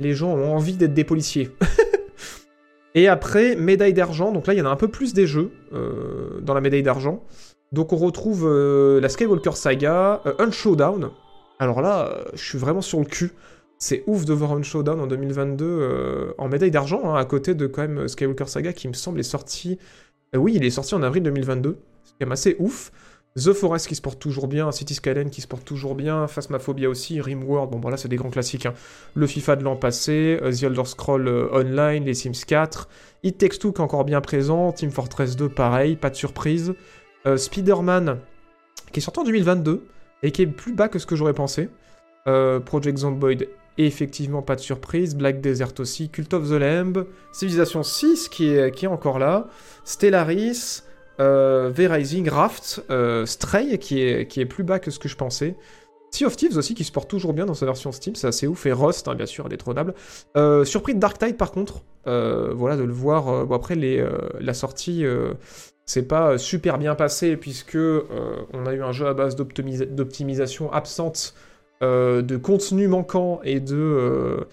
Les gens ont envie d'être des policiers. Et après, médaille d'argent, donc là il y en a un peu plus des jeux euh, dans la médaille d'argent. Donc on retrouve euh, la Skywalker Saga, euh, Un Showdown. Alors là, euh, je suis vraiment sur le cul. C'est ouf de voir Un Showdown en 2022 euh, en médaille d'argent, hein, à côté de quand même Skywalker Saga qui me semble est sorti... oui, il est sorti en avril 2022. C'est quand même assez ouf. The Forest qui se porte toujours bien, City Skyline qui se porte toujours bien, Phasmophobia aussi, Rimworld, bon voilà c'est des grands classiques. hein. Le FIFA de l'an passé, euh, The Elder Scroll euh, Online, les Sims 4, It Takes Two qui est encore bien présent, Team Fortress 2 pareil, pas de surprise. Euh, Spider-Man qui est sorti en 2022 et qui est plus bas que ce que j'aurais pensé. Project Zomboid, effectivement pas de surprise. Black Desert aussi. Cult of the Lamb. Civilization 6 qui est, qui est encore là. Stellaris. Euh, V-Rising, Raft, euh, Stray qui est, qui est plus bas que ce que je pensais. Sea of Thieves aussi qui se porte toujours bien dans sa version Steam, c'est assez ouf. Et Rust, hein, bien sûr, indétrônable. Euh, surpris de Dark Tide par contre. Euh, voilà, de le voir. bon, après, la sortie, c'est pas super bien passé puisque on a eu un jeu à base d'optimisa- d'optimisation absente, de contenu manquant et de,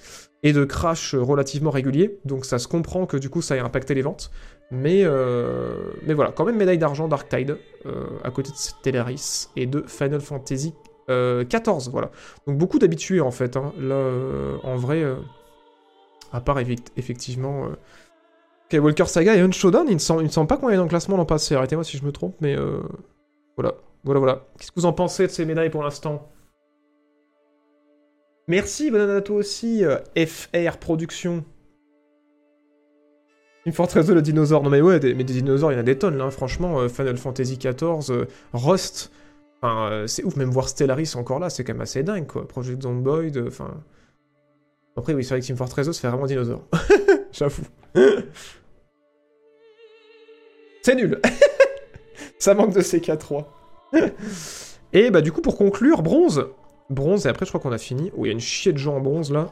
et de crash relativement réguliers. Donc ça se comprend que du coup ça ait impacté les ventes. Mais, euh, mais voilà, quand même médaille d'argent Dark Tide, euh, à côté de Stellaris et de Final Fantasy euh, 14, voilà. Donc beaucoup d'habitués en fait, hein. là, euh, en vrai, euh, à part effect- effectivement... euh, Skywalker Saga et Unshowdown, il ne semble, pas qu'on est dans le classement l'an passé, arrêtez-moi si je me trompe, mais euh, voilà, voilà, voilà. Qu'est-ce que vous en pensez de ces médailles pour l'instant? Merci, bonne année à toi aussi, euh, FR Productions. Team Fortress 2, le dinosaure. Non mais ouais, mais des dinosaures, il y en a des tonnes là. hein. Franchement, euh, Final Fantasy XIV, euh, Rust. Enfin, euh, c'est ouf. Même voir Stellaris encore là, c'est quand même assez dingue quoi. Project Zomboid, enfin. Après, oui, c'est vrai que Team Fortress 2, ça fait vraiment dinosaure. J'avoue. c'est nul. ça manque de CK3. et bah, du coup, pour conclure, bronze. Bronze, et après, je crois qu'on a fini. Oh, il y a une chier de gens en bronze là.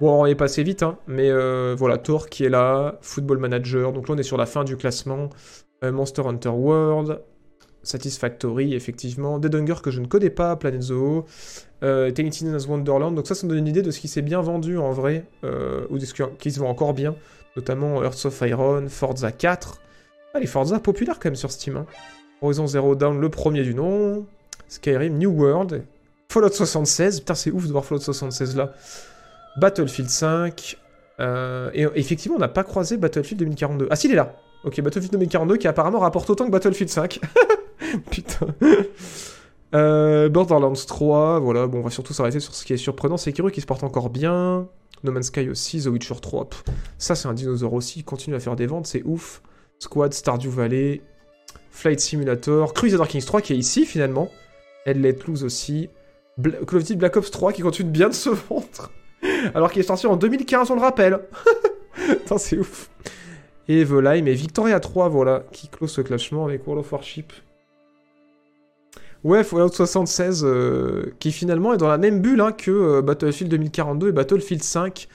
Bon, on est passé vite, hein, mais euh, voilà, Thor qui est là, Football Manager, donc là on est sur la fin du classement, Euh, Monster Hunter World, Satisfactory, effectivement, Dead Hunger que je ne connais pas, Planet Zoo, euh, Tina's Wonderland, donc ça, ça nous donne une idée de ce qui s'est bien vendu en vrai, euh, ou de ce qui- qui se vend encore bien, notamment Earth of Iron, Forza 4, ah, les Forza populaires quand même sur Steam, hein. Horizon Zero Dawn, le premier du nom, Skyrim, New World, Fallout 76, putain c'est ouf de voir Fallout 76 là, Battlefield 5. euh, et effectivement, on n'a pas croisé Battlefield 2042. Ah si, il est là. Ok, Battlefield 2042 qui apparemment rapporte autant que Battlefield 5. Putain. Euh, Borderlands 3, voilà, bon, on va surtout s'arrêter sur ce qui est surprenant. Sekiro qui se porte encore bien. No Man's Sky aussi, The Witcher 3. pff, ça, c'est un dinosaure aussi. Il continue à faire des ventes, c'est ouf. Squad, Stardew Valley, Flight Simulator, Crusader Kings 3 qui est ici finalement. Head Let Loose aussi. Bla- Call of Duty Black Ops 3 qui continue bien de se vendre. Alors qu'il est sorti en 2015, on le rappelle. Putain, c'est ouf. Et Volheim et Victoria 3, voilà, qui close ce classement avec World of Warship. Ouais, Fallout 76, euh, qui finalement est dans la même bulle hein, que euh, Battlefield 2042 et Battlefield 5.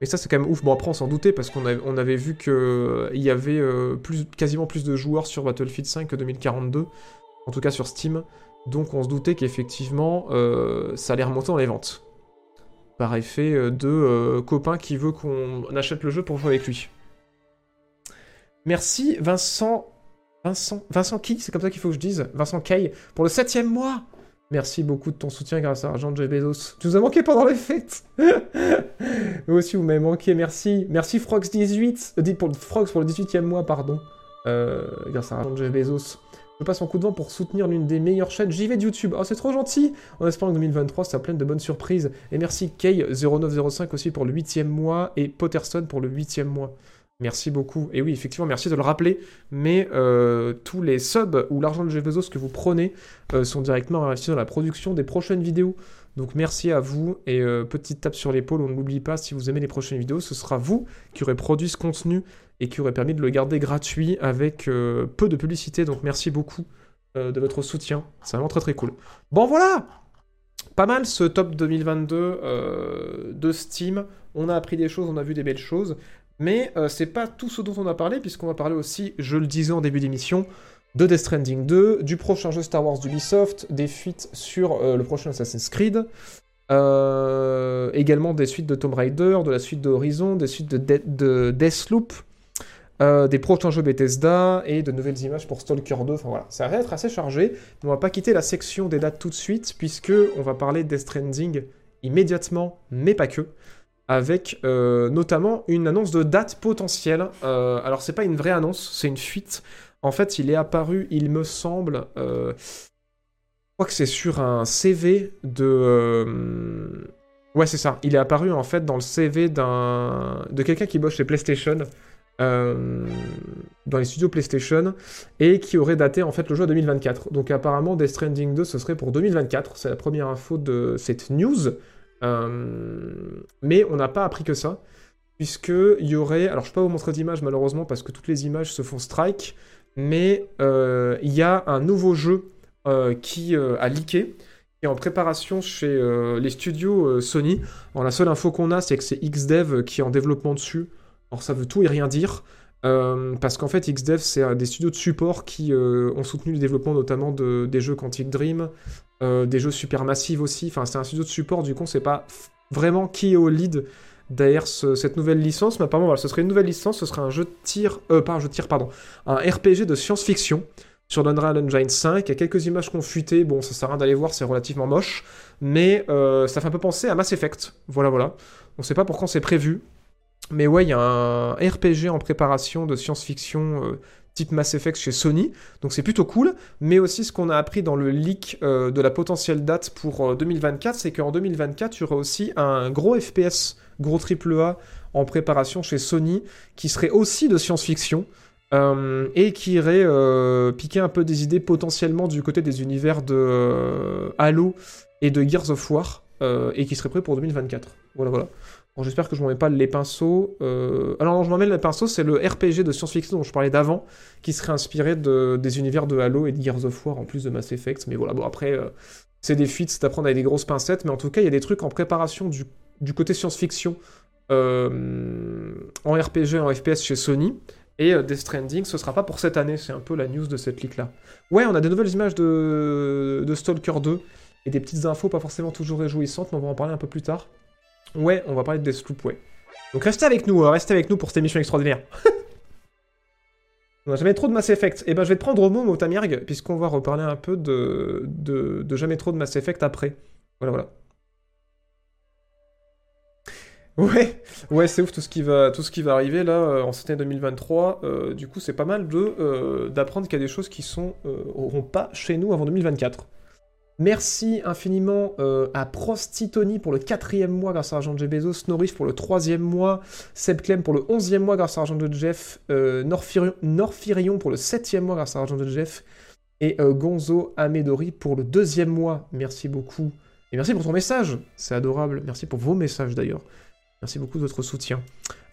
Mais ça, c'est quand même ouf. Bon, après, on s'en doutait parce qu'on avait, vu qu'il y avait euh, quasiment plus de joueurs sur Battlefield 5 que 2042, en tout cas sur Steam. Donc, on se doutait qu'effectivement, euh, ça allait remonter dans les ventes par effet euh, de euh, copain qui veut qu'on achète le jeu pour jouer avec lui. Merci Vincent. Vincent. Vincent qui C'est comme ça qu'il faut que je dise. Vincent Kay pour le septième mois. Merci beaucoup de ton soutien grâce à l'argent de Jeff Bezos. Tu nous as manqué pendant les fêtes. Vous aussi, vous m'avez manqué. Merci. Merci Frogs18. Euh, dit pour, Frogs pour le 18e mois, pardon. Euh, grâce à l'argent de Jeff Bezos. Je passe mon coup de vent pour soutenir l'une des meilleures chaînes JV de YouTube. Oh, c'est trop gentil En espérant que 2023 sera pleine de bonnes surprises. Et merci Kay0905 aussi pour le 8 mois et Potterson pour le 8 mois. Merci beaucoup. Et oui, effectivement, merci de le rappeler. Mais euh, tous les subs ou l'argent de Jeff Bezos que vous prenez euh, sont directement investis dans la production des prochaines vidéos. Donc merci à vous et euh, petite tape sur l'épaule, on ne l'oublie pas, si vous aimez les prochaines vidéos, ce sera vous qui aurez produit ce contenu et qui aurait permis de le garder gratuit avec euh, peu de publicité. Donc merci beaucoup euh, de votre soutien, c'est vraiment très très cool. Bon voilà Pas mal ce top 2022 euh, de Steam. On a appris des choses, on a vu des belles choses. Mais c'est pas tout ce dont on a parlé, puisqu'on va parler aussi, je le disais en début d'émission, de Death Stranding 2, du prochain jeu Star Wars d'Ubisoft, des fuites sur le prochain Assassin's Creed, également des suites de Tomb Raider, de la suite de Horizon, des suites de, De- de Deathloop, euh, des prochains jeux Bethesda et de nouvelles images pour Stalker 2. Enfin voilà, ça va être assez chargé. On va pas quitter la section des dates tout de suite, puisque on va parler de Death Stranding immédiatement, mais pas que avec euh, notamment une annonce de date potentielle. Euh, alors c'est pas une vraie annonce, c'est une fuite. En fait, il est apparu, il me semble, euh, je crois que c'est sur un CV de... Ouais, c'est ça. Il est apparu en fait dans le CV d'un de quelqu'un qui bosse chez PlayStation, euh, dans les studios PlayStation, et qui aurait daté en fait le jeu à 2024. Donc apparemment, Death Stranding 2, ce serait pour 2024. C'est la première info de cette news. Euh, mais on n'a pas appris que ça, puisque il y aurait, alors je peux pas vous montrer d'image malheureusement parce que toutes les images se font strike, mais euh, il y a un nouveau jeu qui a leaké, qui est en préparation chez les studios Sony. Alors la seule info qu'on a, c'est que c'est XDev qui est en développement dessus. Alors ça veut tout et rien dire. euh, parce qu'en fait, XDev, c'est des studios de support qui euh, ont soutenu le développement notamment de, des jeux Quantic Dream, euh, des jeux Supermassive aussi. Enfin, c'est un studio de support, du coup, on sait pas vraiment qui est au lead derrière ce- cette nouvelle licence. Mais apparemment, voilà, ce serait une nouvelle licence, ce serait un jeu de tir, pas un jeu de tir, pardon, un RPG de science-fiction sur l'Unreal Engine 5. Il y a quelques images qu'on fuité, bon, ça sert à rien d'aller voir, c'est relativement moche, mais ça fait un peu penser à Mass Effect. Voilà, voilà. On sait pas pour quand c'est prévu. Mais ouais, il y a un RPG en préparation de science-fiction euh, type Mass Effect chez Sony, donc c'est plutôt cool. Mais aussi, ce qu'on a appris dans le leak euh, de la potentielle date pour euh, 2024, c'est qu'en 2024, il y aura aussi un gros FPS, gros AAA en préparation chez Sony, qui serait aussi de science-fiction. euh, et qui irait euh, piquer un peu des idées potentiellement du côté des univers de euh, Halo et de Gears of War, euh, et qui serait prêt pour 2024. Voilà, voilà. J'espère que je m'en mets pas les pinceaux. Euh... Alors non, je m'en mets les pinceaux, c'est le RPG de science-fiction dont je parlais d'avant, qui serait inspiré de, des univers de Halo et de Gears of War en plus de Mass Effect. Mais voilà, bon après, euh, c'est des fuites, c'est à prendre avec des grosses pincettes, mais en tout cas, il y a des trucs en préparation du, côté science-fiction euh, en RPG en FPS chez Sony. Et Death Stranding, ce sera pas pour cette année, c'est un peu la news de cette leak-là. Ouais, on a des nouvelles images de Stalker 2 et des petites infos pas forcément toujours réjouissantes, mais on va en parler un peu plus tard. Ouais, on va parler de Deathloop, ouais. Donc restez avec nous, euh, restez avec nous pour cette émission extraordinaire. on a jamais trop de Mass Effect. Et ben je vais te prendre au mot, Motamirg, puisqu'on va reparler un peu de, de, jamais trop de Mass Effect après. Voilà, voilà. Ouais, ouais, c'est ouf tout ce qui va, tout ce qui va arriver là euh, en cette année 2023. Euh, du coup, c'est pas mal de d'apprendre qu'il y a des choses qui sont pas chez nous avant 2024. Merci infiniment euh, à Prostitoni pour le quatrième mois grâce à l'argent de Jeff Bezos, pour le troisième mois, Seb Clem pour le onzième mois grâce à l'argent de Jeff, euh, Norfirion, pour le septième mois grâce à l'argent de Jeff, et euh, Gonzo Amedori pour le deuxième mois. Merci beaucoup. Et merci pour ton message, c'est adorable. Merci pour vos messages d'ailleurs. Merci beaucoup de votre soutien.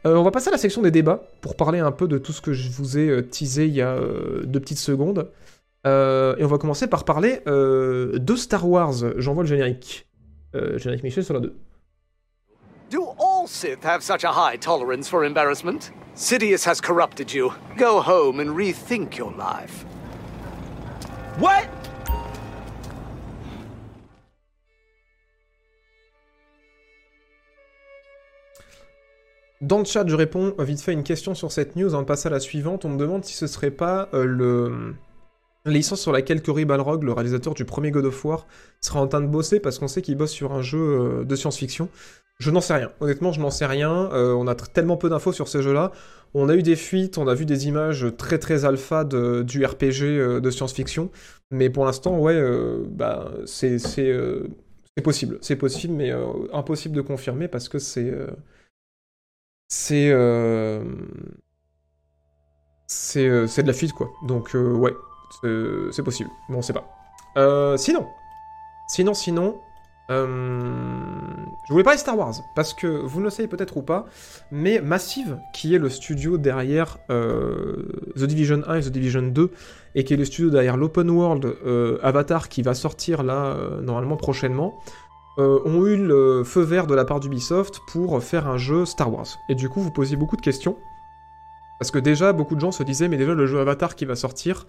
On va passer à la section des débats pour parler un peu de tout ce que je vous ai teasé il y a deux petites secondes. Euh, et on va commencer par parler euh, de Star Wars. J'envoie le générique. Euh, générique Michel sur la 2. Do all Sith have such a high tolerance for embarrassment? Sidious has corrupted you. Go home and rethink your life. What? Dans le chat, je réponds vite fait à une question sur cette news avant de passer à la suivante. On me demande si ce serait pas le... la licence sur laquelle Cory Balrog, le réalisateur du premier God of War, sera en train de bosser parce qu'on sait qu'il bosse sur un jeu euh, de science-fiction. Je n'en sais rien. Honnêtement, je n'en sais rien. Euh, on a tellement peu d'infos sur ces jeux-là. On a eu des fuites, on a vu des images très très alpha du RPG euh, de science-fiction. Mais pour l'instant, ouais, bah, c'est possible. C'est possible, mais impossible de confirmer parce que c'est. c'est. c'est de la fuite, quoi. Donc, ouais, c'est possible. Mais on sait pas. Euh, sinon. Sinon, sinon. euh, je voulais parler Star Wars, parce que vous ne le savez peut-être ou pas, mais Massive, qui est le studio derrière euh, The Division 1 et The Division 2, et qui est le studio derrière l'open world euh, Avatar qui va sortir là, euh, normalement prochainement, euh, ont eu le feu vert de la part d'Ubisoft pour faire un jeu Star Wars. Et du coup, vous posiez beaucoup de questions. Parce que déjà, beaucoup de gens se disaient, mais déjà, le jeu Avatar qui va sortir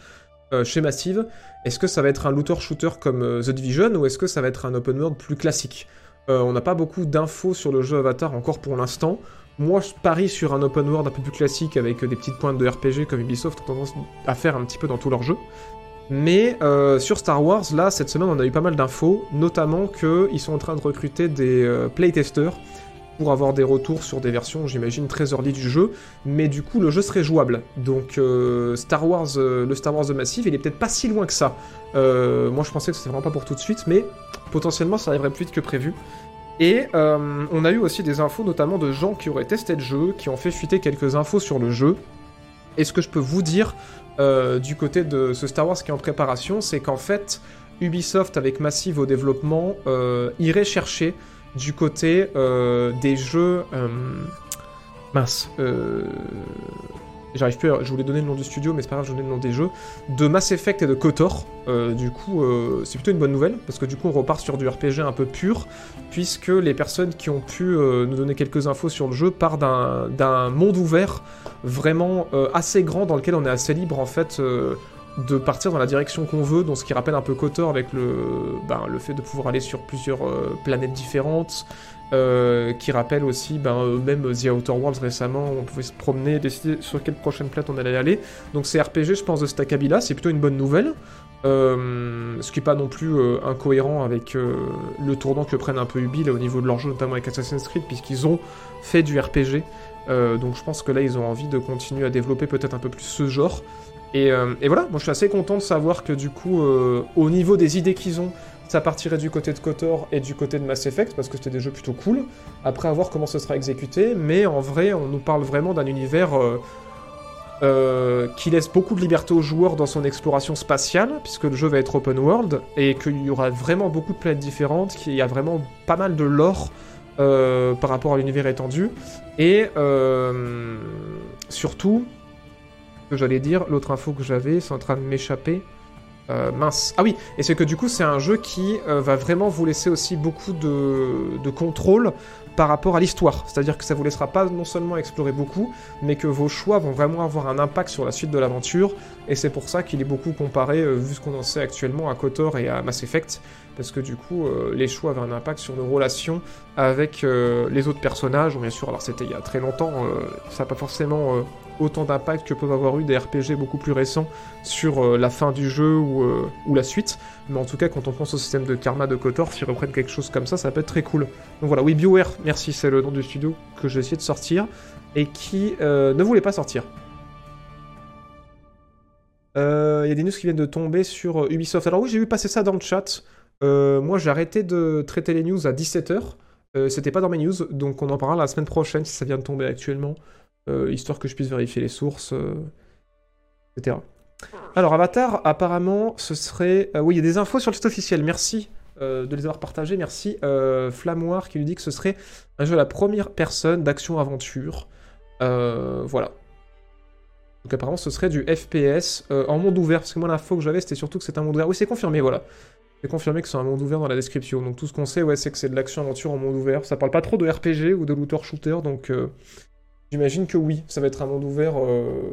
euh, chez Massive, est-ce que ça va être un looter-shooter comme euh, The Division, ou est-ce que ça va être un open world plus classique? Euh, On n'a pas beaucoup d'infos sur le jeu Avatar encore pour l'instant. Moi, je parie sur un open world un peu plus classique avec des petites pointes de RPG comme Ubisoft ont tendance à faire un petit peu dans tous leurs jeux. Mais sur Star Wars, là, cette semaine, on a eu pas mal d'infos, notamment qu'ils sont en train de recruter des playtesters pour avoir des retours sur des versions, j'imagine, très early du jeu, mais du coup, le jeu serait jouable. Donc, euh, Star Wars, euh, le Star Wars de Massive, il est peut-être pas si loin que ça. Euh, moi, je pensais que c'était vraiment pas pour tout de suite, mais potentiellement, ça arriverait plus vite que prévu. Et on a eu aussi des infos, notamment de gens qui auraient testé le jeu, qui ont fait fuiter quelques infos sur le jeu. Et ce que je peux vous dire du côté de ce Star Wars qui est en préparation, c'est qu'en fait, Ubisoft avec Massive au développement irait chercher du côté euh, des jeux. euh, mince. euh, J'arrive plus à... Je voulais donner le nom du studio, mais c'est pas grave, je donner le nom des jeux. De Mass Effect et de KOTOR. Du coup, c'est plutôt une bonne nouvelle, parce que du coup, on repart sur du RPG un peu pur, puisque les personnes qui ont pu nous donner quelques infos sur le jeu partent d'un monde ouvert vraiment assez grand, dans lequel on est assez libre, en fait, de partir dans la direction qu'on veut, dans ce qui rappelle un peu KOTOR, avec le, ben, le fait de pouvoir aller sur plusieurs euh, planètes différentes, euh, qui rappelle aussi ben, euh, même The Outer Worlds récemment, où on pouvait se promener, décider sur quelle prochaine planète on allait aller. Donc c'est RPG, je pense, de cet c'est plutôt une bonne nouvelle. Euh, ce qui n'est pas non plus incohérent avec le tournant que prennent un peu Ubi là, au niveau de leur jeu, notamment avec Assassin's Creed, puisqu'ils ont fait du RPG. Donc je pense que là, ils ont envie de continuer à développer peut-être un peu plus ce genre. Et, euh, et voilà, moi je suis assez content de savoir que du coup, euh, au niveau des idées qu'ils ont, ça partirait du côté de KOTOR et du côté de Mass Effect, parce que c'était des jeux plutôt cool. Après, à voir comment ce sera exécuté, mais en vrai, on nous parle vraiment d'un univers euh, qui laisse beaucoup de liberté aux joueurs dans son exploration spatiale, puisque le jeu va être open world, et qu'il y aura vraiment beaucoup de planètes différentes, qu'il y a vraiment pas mal de lore par rapport à l'univers étendu, et surtout, que j'allais dire, l'autre info que j'avais, c'est en train de m'échapper. Euh, mince. Ah oui, et c'est que du coup, c'est un jeu qui euh, va vraiment vous laisser aussi beaucoup de, contrôle par rapport à l'histoire. C'est-à-dire que ça vous laissera pas non seulement explorer beaucoup, mais que vos choix vont vraiment avoir un impact sur la suite de l'aventure. Et c'est pour ça qu'il est beaucoup comparé, euh, vu ce qu'on en sait actuellement, à KOTOR et à Mass Effect. Parce que du coup, les choix avaient un impact sur nos relations avec les autres personnages. Bien sûr, alors c'était il y a très longtemps, ça n'a pas forcément autant d'impact que peuvent avoir eu des RPG beaucoup plus récents sur euh, la fin du jeu ou, euh, ou la suite. Mais en tout cas, quand on pense au système de karma de KOTOR, s'ils reprennent quelque chose comme ça, ça peut être très cool. Donc voilà, oui, BioWare, merci, c'est le nom du studio que j'ai essayé de sortir et qui euh, ne voulait pas sortir. Il y a des news qui viennent de tomber sur Ubisoft. Alors oui, j'ai vu passer ça dans le chat. Moi, j'ai arrêté de traiter les news à 17h. Euh, C'était pas dans mes news, donc on en parlera la semaine prochaine si ça vient de tomber actuellement, histoire que je puisse vérifier les sources, euh, etc. Alors, Avatar, apparemment, ce serait... euh, oui, il y a des infos sur le site officiel, merci euh, de les avoir partagées, merci. Euh, Flammoir qui lui dit que ce serait un jeu à la première personne d'action-aventure. Euh, voilà. Donc apparemment ce serait du FPS euh, en monde ouvert, parce que moi l'info que j'avais c'était surtout que c'est un monde ouvert. Oui c'est confirmé, voilà. C'est confirmé que c'est un monde ouvert dans la description. Donc tout ce qu'on sait, ouais, c'est que c'est de l'action-aventure en monde ouvert. Ça parle pas trop de RPG ou de looter-shooter, donc euh, j'imagine que oui, ça va être un monde ouvert euh,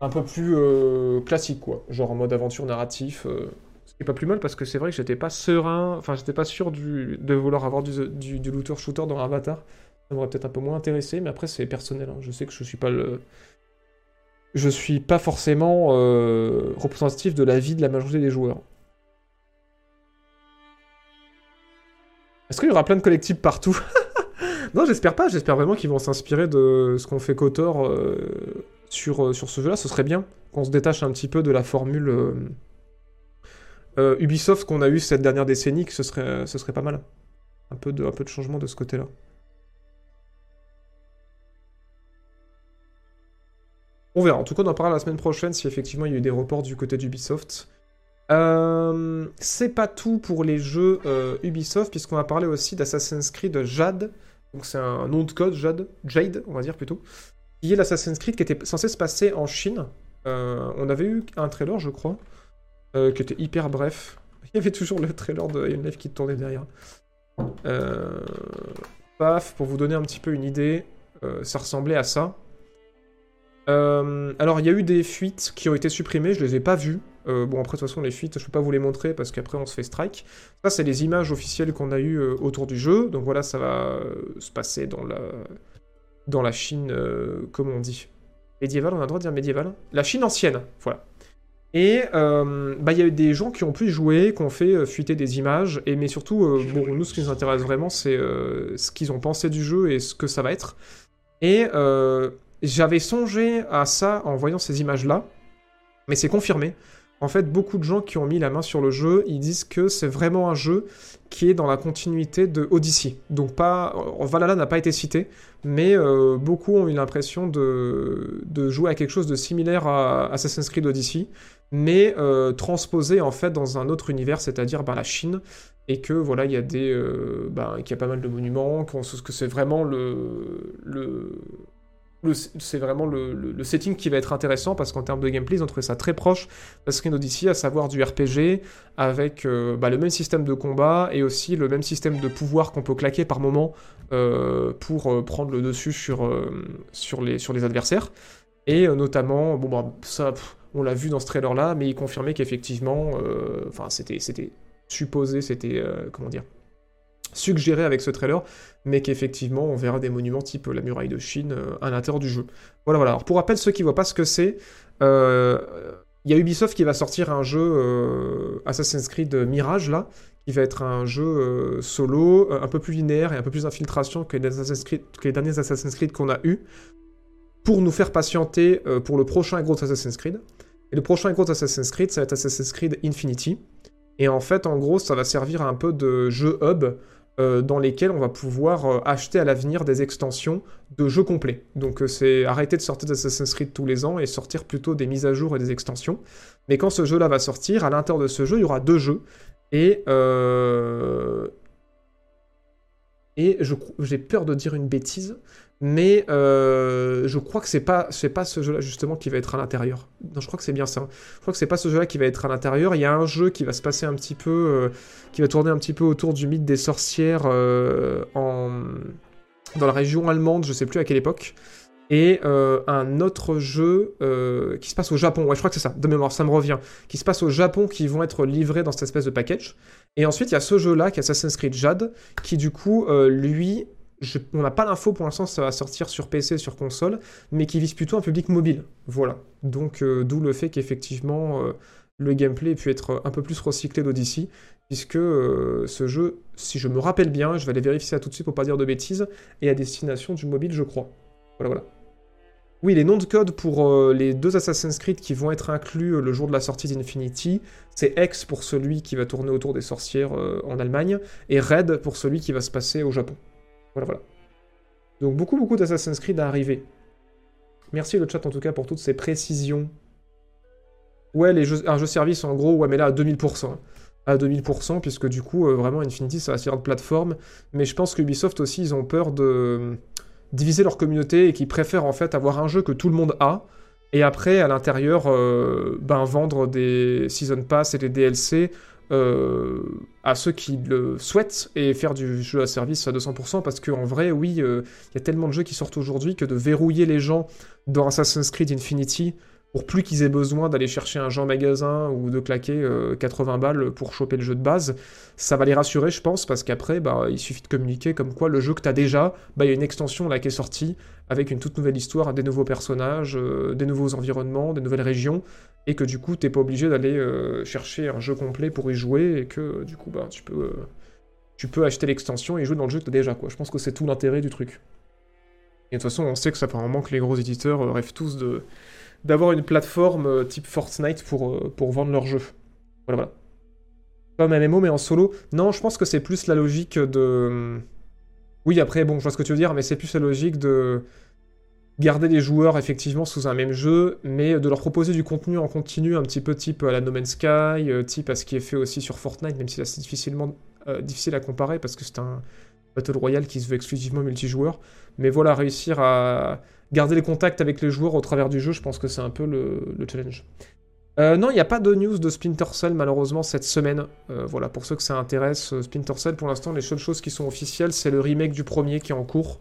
un peu plus euh, classique, quoi. Genre en mode aventure narratif. euh, ce qui est pas plus mal parce que c'est vrai que j'étais pas serein, enfin j'étais pas sûr de vouloir avoir du, du looter-shooter dans Avatar. Ça m'aurait peut-être un peu moins intéressé, mais après c'est personnel. hein. Je sais que je suis pas le. Je suis pas forcément représentatif de la vie de la majorité des joueurs. Est-ce qu'il y aura plein de collectibles partout? Non, j'espère pas. J'espère vraiment qu'ils vont s'inspirer de ce qu'on fait KOTOR euh, sur, euh, sur ce jeu-là. Ce serait bien qu'on se détache un petit peu de la formule euh, Ubisoft qu'on a eu cette dernière décennie, que ce serait, ce serait pas mal. Un peu de, un peu de changement de ce côté-là. On verra. En tout cas, on en parlera la semaine prochaine si effectivement il y a eu des reports du côté d'Ubisoft. C'est pas tout pour les jeux Ubisoft, puisqu'on va parler aussi d'Assassin's Creed Jade. Donc c'est un nom de code, Jade, on va dire plutôt. Qui est l'Assassin's Creed qui était censé se passer en Chine. Euh, on avait eu un trailer, je crois, euh, qui était hyper bref. Il y avait toujours le trailer de Life qui tournait derrière. Euh, paf, pour vous donner un petit peu une idée, ça ressemblait à ça. Alors, il y a eu des fuites qui ont été supprimées, je les ai pas vues. Euh, bon, après, de toute façon, les fuites, je peux pas vous les montrer parce qu'après, on se fait strike. Ça, c'est les images officielles qu'on a eues euh, autour du jeu. Donc voilà, ça va euh, se passer dans la, dans la Chine, comment on dit Médiévale, on a le droit de dire médiévale La Chine ancienne, voilà. Et bah, il y a eu des gens qui ont pu y jouer, qui ont fait fuiter des images, et, mais surtout, euh, bon, nous, ce qui nous intéresse vraiment, c'est ce qu'ils ont pensé du jeu et ce que ça va être. Et j'avais songé à ça en voyant ces images-là, mais c'est confirmé. En fait, beaucoup de gens qui ont mis la main sur le jeu, ils disent que c'est vraiment un jeu qui est dans la continuité de Odyssey. Donc pas, euh, Valhalla n'a pas été cité, mais euh, beaucoup ont eu l'impression de, jouer à quelque chose de similaire à Assassin's Creed Odyssey, mais euh, transposé en fait dans un autre univers, c'est-à-dire bah, la Chine, et que voilà, il y a des, bah, qu'il y a pas mal de monuments, que c'est vraiment le- c'est vraiment le, setting qui va être intéressant parce qu'en termes de gameplay, ils ont trouvé ça très proche qu'une Odyssey, à savoir du RPG avec euh, bah, le même système de combat et aussi le même système de pouvoir qu'on peut claquer par moment euh, pour euh, prendre le dessus sur, les, adversaires. Et notamment, bon, bah, ça, on l'a vu dans ce trailer-là, mais il confirmait qu'effectivement, enfin, c'était, supposé, c'était, comment dire, suggéré avec ce trailer, mais qu'effectivement, on verra des monuments type la muraille de Chine euh, à l'intérieur du jeu. Voilà, voilà. Alors, pour rappel, ceux qui voient pas ce que c'est, euh, il y a Ubisoft qui va sortir un jeu euh, Assassin's Creed Mirage, là, qui va être un jeu solo, un peu plus linéaire et un peu plus d'infiltration que, que les derniers Assassin's Creed qu'on a eu, pour nous faire patienter pour le prochain gros Assassin's Creed. Et le prochain gros Assassin's Creed, ça va être Assassin's Creed Infinity. Et en fait, en gros, ça va servir un peu de jeu hub euh, dans lesquels on va pouvoir euh, acheter à l'avenir des extensions de jeux complets. Donc euh, c'est arrêter de sortir d'Assassin's Creed tous les ans et sortir plutôt des mises à jour et des extensions. Mais quand ce jeu-là va sortir, à l'intérieur de ce jeu, il y aura deux jeux. Et, et j'ai peur de dire une bêtise, mais euh, je crois que c'est pas c'est pas ce jeu-là justement qui va être à l'intérieur. Non, je crois que c'est bien ça. Je crois que c'est pas ce jeu-là qui va être à l'intérieur. Il y a un jeu qui va se passer un petit peu, euh, qui va tourner un petit peu autour du mythe des sorcières euh, en dans la région allemande, je sais plus à quelle époque. Et un autre jeu qui se passe au Japon. Ouais, je crois que c'est ça. De mémoire, ça me revient. Qui se passe au Japon, qui vont être livrés dans cette espèce de package. Et ensuite, il y a ce jeu-là, qui est Assassin's Creed Jade, qui du coup, lui, on n'a pas l'info pour l'instant, ça va sortir sur PC, sur console, mais qui vise plutôt un public mobile. Voilà. Donc, euh, d'où le fait qu'effectivement, euh, le gameplay ait pu être un peu plus recyclé d'Odyssey, puisque euh, ce jeu, si je me rappelle bien, je vais aller vérifier ça tout de suite pour pas dire de bêtises, est à destination du mobile, je crois. Voilà, voilà. Oui, les noms de code pour les deux Assassin's Creed qui vont être inclus le jour de la sortie d'Infinity, c'est X pour celui qui va tourner autour des sorcières en Allemagne, et Red pour celui qui va se passer au Japon. Voilà, voilà. Donc beaucoup, beaucoup d'Assassin's Creed à arriver. Merci le chat en tout cas pour toutes ces précisions. Ouais, les jeux, un jeu service en gros, ouais, mais là à 2000%. Hein. À 2000%, puisque du coup, euh, vraiment, Infinity, ça va servir de plateforme. Mais je pense que Ubisoft aussi, ils ont peur de euh, diviser leur communauté et qu'ils préfèrent en fait avoir un jeu que tout le monde a. Et après, à l'intérieur, euh, ben, vendre des Season Pass et des DLC euh, à ceux qui le souhaitent et faire du jeu à service à 200% parce qu'en vrai, oui, euh, il y a tellement de jeux qui sortent aujourd'hui que de verrouiller les gens dans Assassin's Creed Infinity pour plus qu'ils aient besoin d'aller chercher un jeu en magasin ou de claquer 80 euh, balles pour choper le jeu de base, ça va les rassurer, je pense, parce qu'après, bah, il suffit de communiquer comme quoi le jeu que tu as déjà, bah, il y a une extension là qui est sortie avec une toute nouvelle histoire, des nouveaux personnages, des nouveaux environnements, des nouvelles régions, et que du coup, t'es pas obligé d'aller euh, chercher un jeu complet pour y jouer, et que du coup, bah, tu peux, tu peux acheter l'extension et jouer dans le jeu que tu as déjà. Quoi. Je pense que c'est tout l'intérêt du truc. Et de toute façon, on sait que ça apparemment que les gros éditeurs rêvent tous de d'avoir une plateforme euh, type Fortnite pour, euh, pour vendre leurs jeux. Voilà, voilà. Pas un MMO, mais en solo. Non, je pense que c'est plus la logique de. Oui, après, bon, je vois ce que tu veux dire, mais c'est plus la logique de garder les joueurs effectivement sous un même jeu, mais de leur proposer du contenu en continu, un petit peu type à la No Man's Sky, euh, type à ce qui est fait aussi sur Fortnite, même si c'est difficilement difficile à comparer parce que c'est un Battle Royale qui se veut exclusivement multijoueur. Mais voilà, réussir à garder les contacts avec les joueurs au travers du jeu, je pense que c'est un peu le, challenge. Euh, non, il n'y a pas de news de Splinter Cell malheureusement cette semaine. Euh, voilà, pour ceux que ça intéresse, euh, Splinter Cell pour l'instant, les seules choses qui sont officielles, c'est le remake du premier qui est en cours.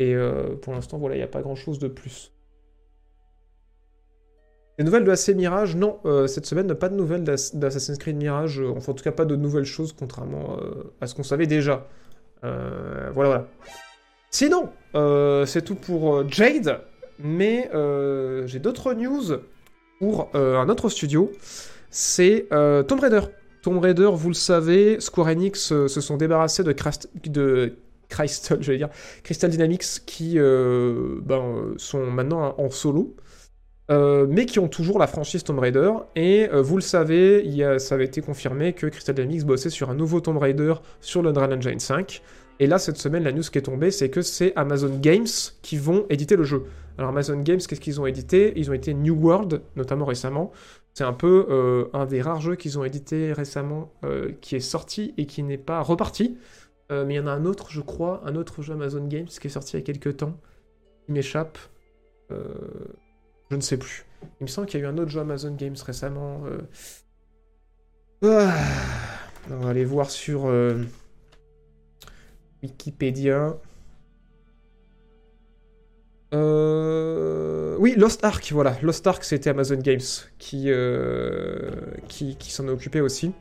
Et pour l'instant, voilà, il n'y a pas grand chose de plus. Les nouvelles de AC Mirage, non, cette semaine, pas de nouvelles d'Assassin's Creed Mirage, enfin en tout cas pas de nouvelles choses, contrairement à ce qu'on savait déjà. voilà, voilà. Sinon, euh, c'est tout pour euh, Jade, mais euh, j'ai d'autres news pour un autre studio. C'est Tomb Raider. Tomb Raider, vous le savez, Square Enix se sont débarrassés de, de Crystal, dire, Crystal Dynamics qui ben, sont maintenant en solo. mais qui ont toujours la franchise Tomb Raider. Et vous le savez, il ça avait été confirmé que Crystal Dynamics bossait sur un nouveau Tomb Raider sur l'Unreal Engine 5. Et là, cette semaine, la news qui est tombée, c'est que c'est Amazon Games qui vont éditer le jeu. Alors Amazon Games, qu'est-ce qu'ils ont édité? Ils ont été New World, notamment récemment. C'est un peu euh, un des rares jeux qu'ils ont édité récemment euh, qui est sorti et qui n'est pas reparti. Euh, mais il y en a un autre, je crois, un autre jeu Amazon Games qui est sorti il y a quelques temps. Il m'échappe. je ne sais plus. Il me semble qu'il y a eu un autre jeu Amazon Games récemment. Ah, on va aller voir sur... Wikipédia. Euh, oui, Lost Ark, voilà. Lost Ark, c'était Amazon Games qui, euh, qui, s'en est occupé aussi.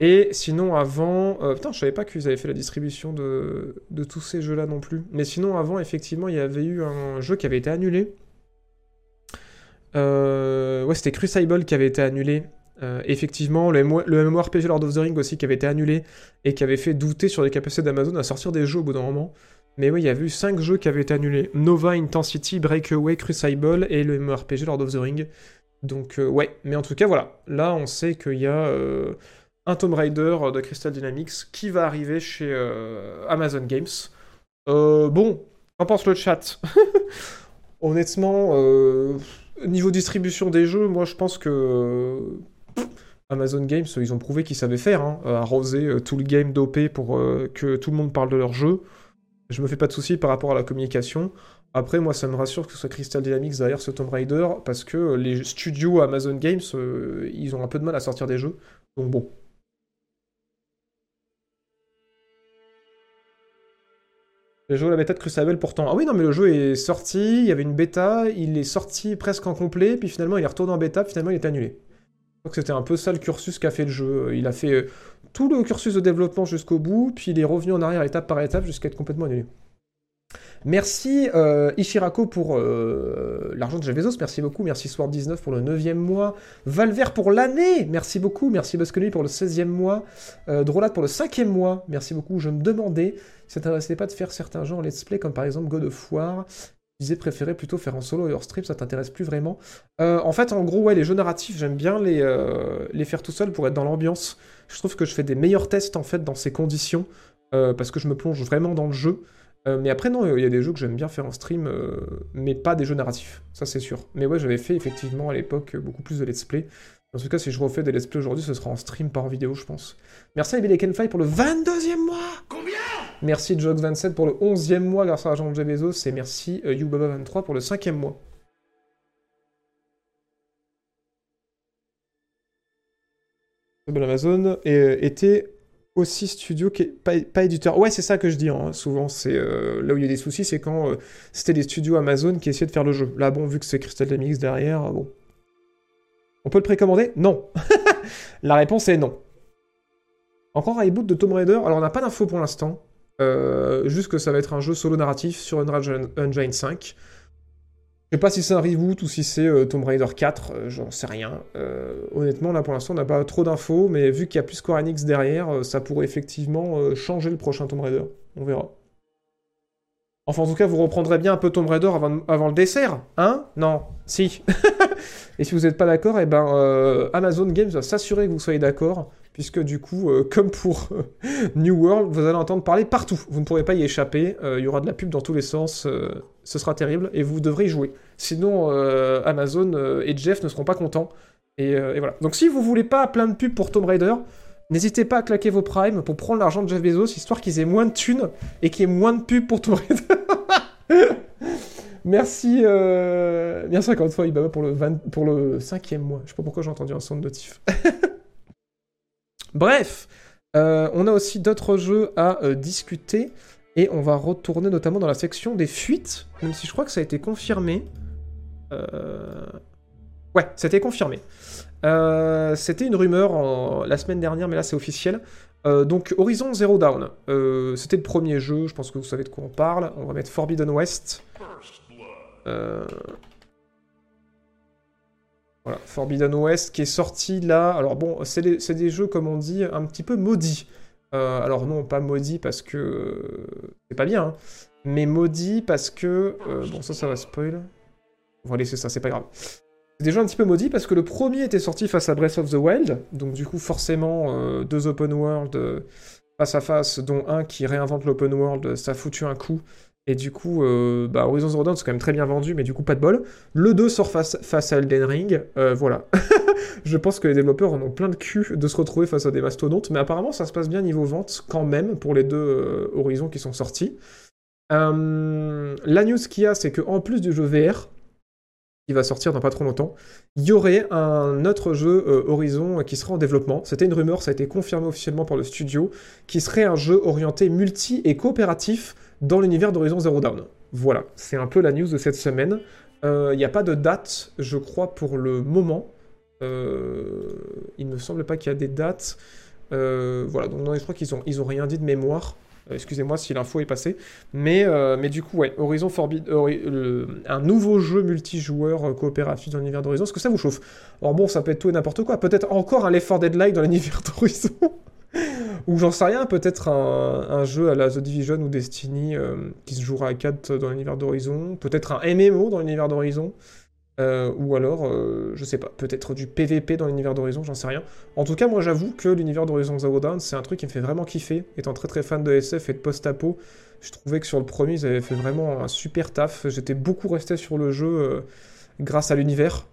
Et sinon, avant... Euh, putain, je savais pas qu'ils avaient fait la distribution de, de tous ces jeux-là non plus. Mais sinon, avant, effectivement, il y avait eu un jeu qui avait été annulé. ouais, c'était Crucible qui avait été annulé euh, effectivement, le, MMORPG Lord of the Rings aussi qui avait été annulé et qui avait fait douter sur les capacités d'Amazon à sortir des jeux au bout d'un moment. Mais oui, il y avait eu 5 jeux qui avaient été annulés. Nova, Intensity, Breakaway, Crucible et le MMORPG Lord of the Rings Donc, euh, ouais, mais en tout cas, voilà. Là, on sait qu'il y a euh, un Tomb Raider de Crystal Dynamics qui va arriver chez euh, Amazon Games. Euh, bon, qu'en pense le chat? Honnêtement, euh, niveau distribution des jeux, moi je pense que Amazon Games, ils ont prouvé qu'ils savaient faire, hein, arroser euh, tout le game d'OP pour euh, que tout le monde parle de leur jeu. Je me fais pas de soucis par rapport à la communication. Après, moi, ça me rassure que ce soit Crystal Dynamics derrière ce Tomb Raider, parce que euh, les studios Amazon Games, euh, ils ont un peu de mal à sortir des jeux. Donc bon. J'ai joué la bêta de Crucible pourtant. Ah oui, non, mais le jeu est sorti, il y avait une bêta, il est sorti presque en complet, puis finalement il est retourné en bêta, puis finalement il est annulé. Donc c'était un peu ça le cursus qu'a fait le jeu. Il a fait euh, tout le cursus de développement jusqu'au bout, puis il est revenu en arrière étape par étape jusqu'à être complètement annulé. Merci euh, Ishirako pour euh, l'argent de Jeff Bezos, merci beaucoup. Merci Sword19 pour le 9e mois. Valver pour l'année, merci beaucoup. Merci Buscony pour le 16e mois. Euh, pour le 5e mois, merci beaucoup. Je me demandais si ça t'intéressait pas de faire certains jeux en let's play, comme par exemple God of War. Je disais préférer plutôt faire en solo et hors stream, ça t'intéresse plus vraiment. Euh, en fait, en gros, ouais, les jeux narratifs, j'aime bien les, les faire tout seul pour être dans l'ambiance. Je trouve que je fais des meilleurs tests en fait dans ces conditions, parce que je me plonge vraiment dans le jeu. Euh, mais après, non, il y a des jeux que j'aime bien faire en stream, euh, mais pas des jeux narratifs, ça c'est sûr. Mais ouais, j'avais fait effectivement à l'époque beaucoup plus de let's play. En tout cas, si je refais des let's play aujourd'hui, ce sera en stream, pas en vidéo, je pense. Merci à Billy Kenfly pour le 22e mois Combien? Merci Jox27 pour le 11e mois grâce à l'agent de Bezos, et merci euh, Yubaba23 pour le 5e mois. Amazon et, euh, était aussi studio qui pas, éditeur. Ouais, c'est ça que je dis. hein. Souvent, c'est euh, là où il y a des soucis, c'est quand euh, c'était les studios Amazon qui essayaient de faire le jeu. Là, bon, vu que c'est Crystal Dynamics derrière, bon. On peut le précommander? Non. La réponse est non. Encore un reboot de Tomb Raider? Alors, on n'a pas d'infos pour l'instant. Euh, juste que ça va être un jeu solo narratif sur Unreal Engine 5. Je sais pas si c'est un reboot ou si c'est euh, Tomb Raider 4, euh, j'en sais rien. Euh, honnêtement, là pour l'instant, on n'a pas trop d'infos, mais vu qu'il y a plus Square Enix derrière, ça pourrait effectivement changer le prochain Tomb Raider. On verra. Enfin, en tout cas, vous reprendrez bien un peu Tomb Raider avant, avant le dessert, hein? Non, si. Et si vous n'êtes pas d'accord, eh ben, Amazon Games va s'assurer que vous soyez d'accord, puisque du coup, euh, comme pour euh, New World, vous allez entendre parler partout. Vous ne pourrez pas y échapper. euh, Il y aura de la pub dans tous les sens. ce sera terrible et vous devrez y jouer. Sinon, Amazon et Jeff ne seront pas contents. Et, voilà. Donc, si vous voulez pas plein de pubs pour Tomb Raider, n'hésitez pas à claquer vos primes pour prendre l'argent de Jeff Bezos, histoire qu'ils aient moins de thunes et qu'il y ait moins de pubs pour Tomb Raider. Merci, euh... merci encore une fois, Ibaba, pour le, 20 pour le cinquième mois. Je sais pas pourquoi j'ai entendu un son de notif. Bref, euh, on a aussi d'autres jeux à euh, discuter et on va retourner notamment dans la section des fuites, même si je crois que ça a été confirmé. Euh... Ouais, c'était confirmé. C'était une rumeur la semaine dernière, mais là c'est officiel. Donc Horizon Zero Euh, c'était le premier jeu, je pense que vous savez de quoi on parle. On va mettre Forbidden West. Voilà, Forbidden West qui est sorti là. Alors bon, c'est des, jeux, comme on dit, un petit peu maudits. Euh, alors non, pas maudits parce que euh, c'est pas bien, hein, mais maudits parce que... euh, bon, ça, ça va spoil. On va laisser ça, c'est pas grave. C'est des jeux un petit peu maudits parce que le premier était sorti face à Breath of the Wild, donc du coup forcément deux open world face à face, dont un qui réinvente l'open world, ça a foutu un coup. Et du coup, euh, bah, Horizon Zero c'est quand même très bien vendu, mais du coup, pas de bol. Le 2 sort face, à Elden Ring, euh, voilà. Je pense que les développeurs en ont plein de cul de se retrouver face à des mastodontes, mais apparemment, ça se passe bien niveau vente quand même pour les deux euh, Horizons qui sont sortis. La news qu'il y a, c'est qu'en plus du jeu VR, va sortir dans pas trop longtemps, il y aurait un autre jeu euh, Horizon qui sera en développement. C'était une rumeur, ça a été confirmé officiellement par le studio, qui serait un jeu orienté multi et coopératif dans l'univers d'Horizon Zero Dawn. Voilà, c'est un peu la news de cette semaine. Euh, Il n'y a pas de date, je crois, pour le moment. Euh, il ne me semble pas qu'il y a des dates. Euh, voilà, donc non, je crois qu'ils ont, ils ont rien dit de mémoire. Euh, Excusez-moi si l'info est passée. Mais, euh, mais du coup, ouais, Horizon Forbid, un nouveau jeu multijoueur euh, coopératif dans l'univers d'Horizon, est-ce que ça vous chauffe? Alors bon, ça peut être tout et n'importe quoi. Peut-être encore un Left 4 Dead dans l'univers d'Horizon. ou j'en sais rien, peut-être un, jeu à la The Division ou Destiny qui se jouera à 4 dans l'univers d'Horizon. Peut-être un MMO dans l'univers d'Horizon. Euh, ou alors, euh, je sais pas, peut-être du PVP dans l'univers d'Horizon, j'en sais rien. En tout cas, moi j'avoue que l'univers d'Horizon Zero Dawn, c'est un truc qui me fait vraiment kiffer. Étant très très fan de SF et de post-apo, je trouvais que sur le premier, ils avaient fait vraiment un super taf. J'étais beaucoup resté sur le jeu euh, grâce à l'univers.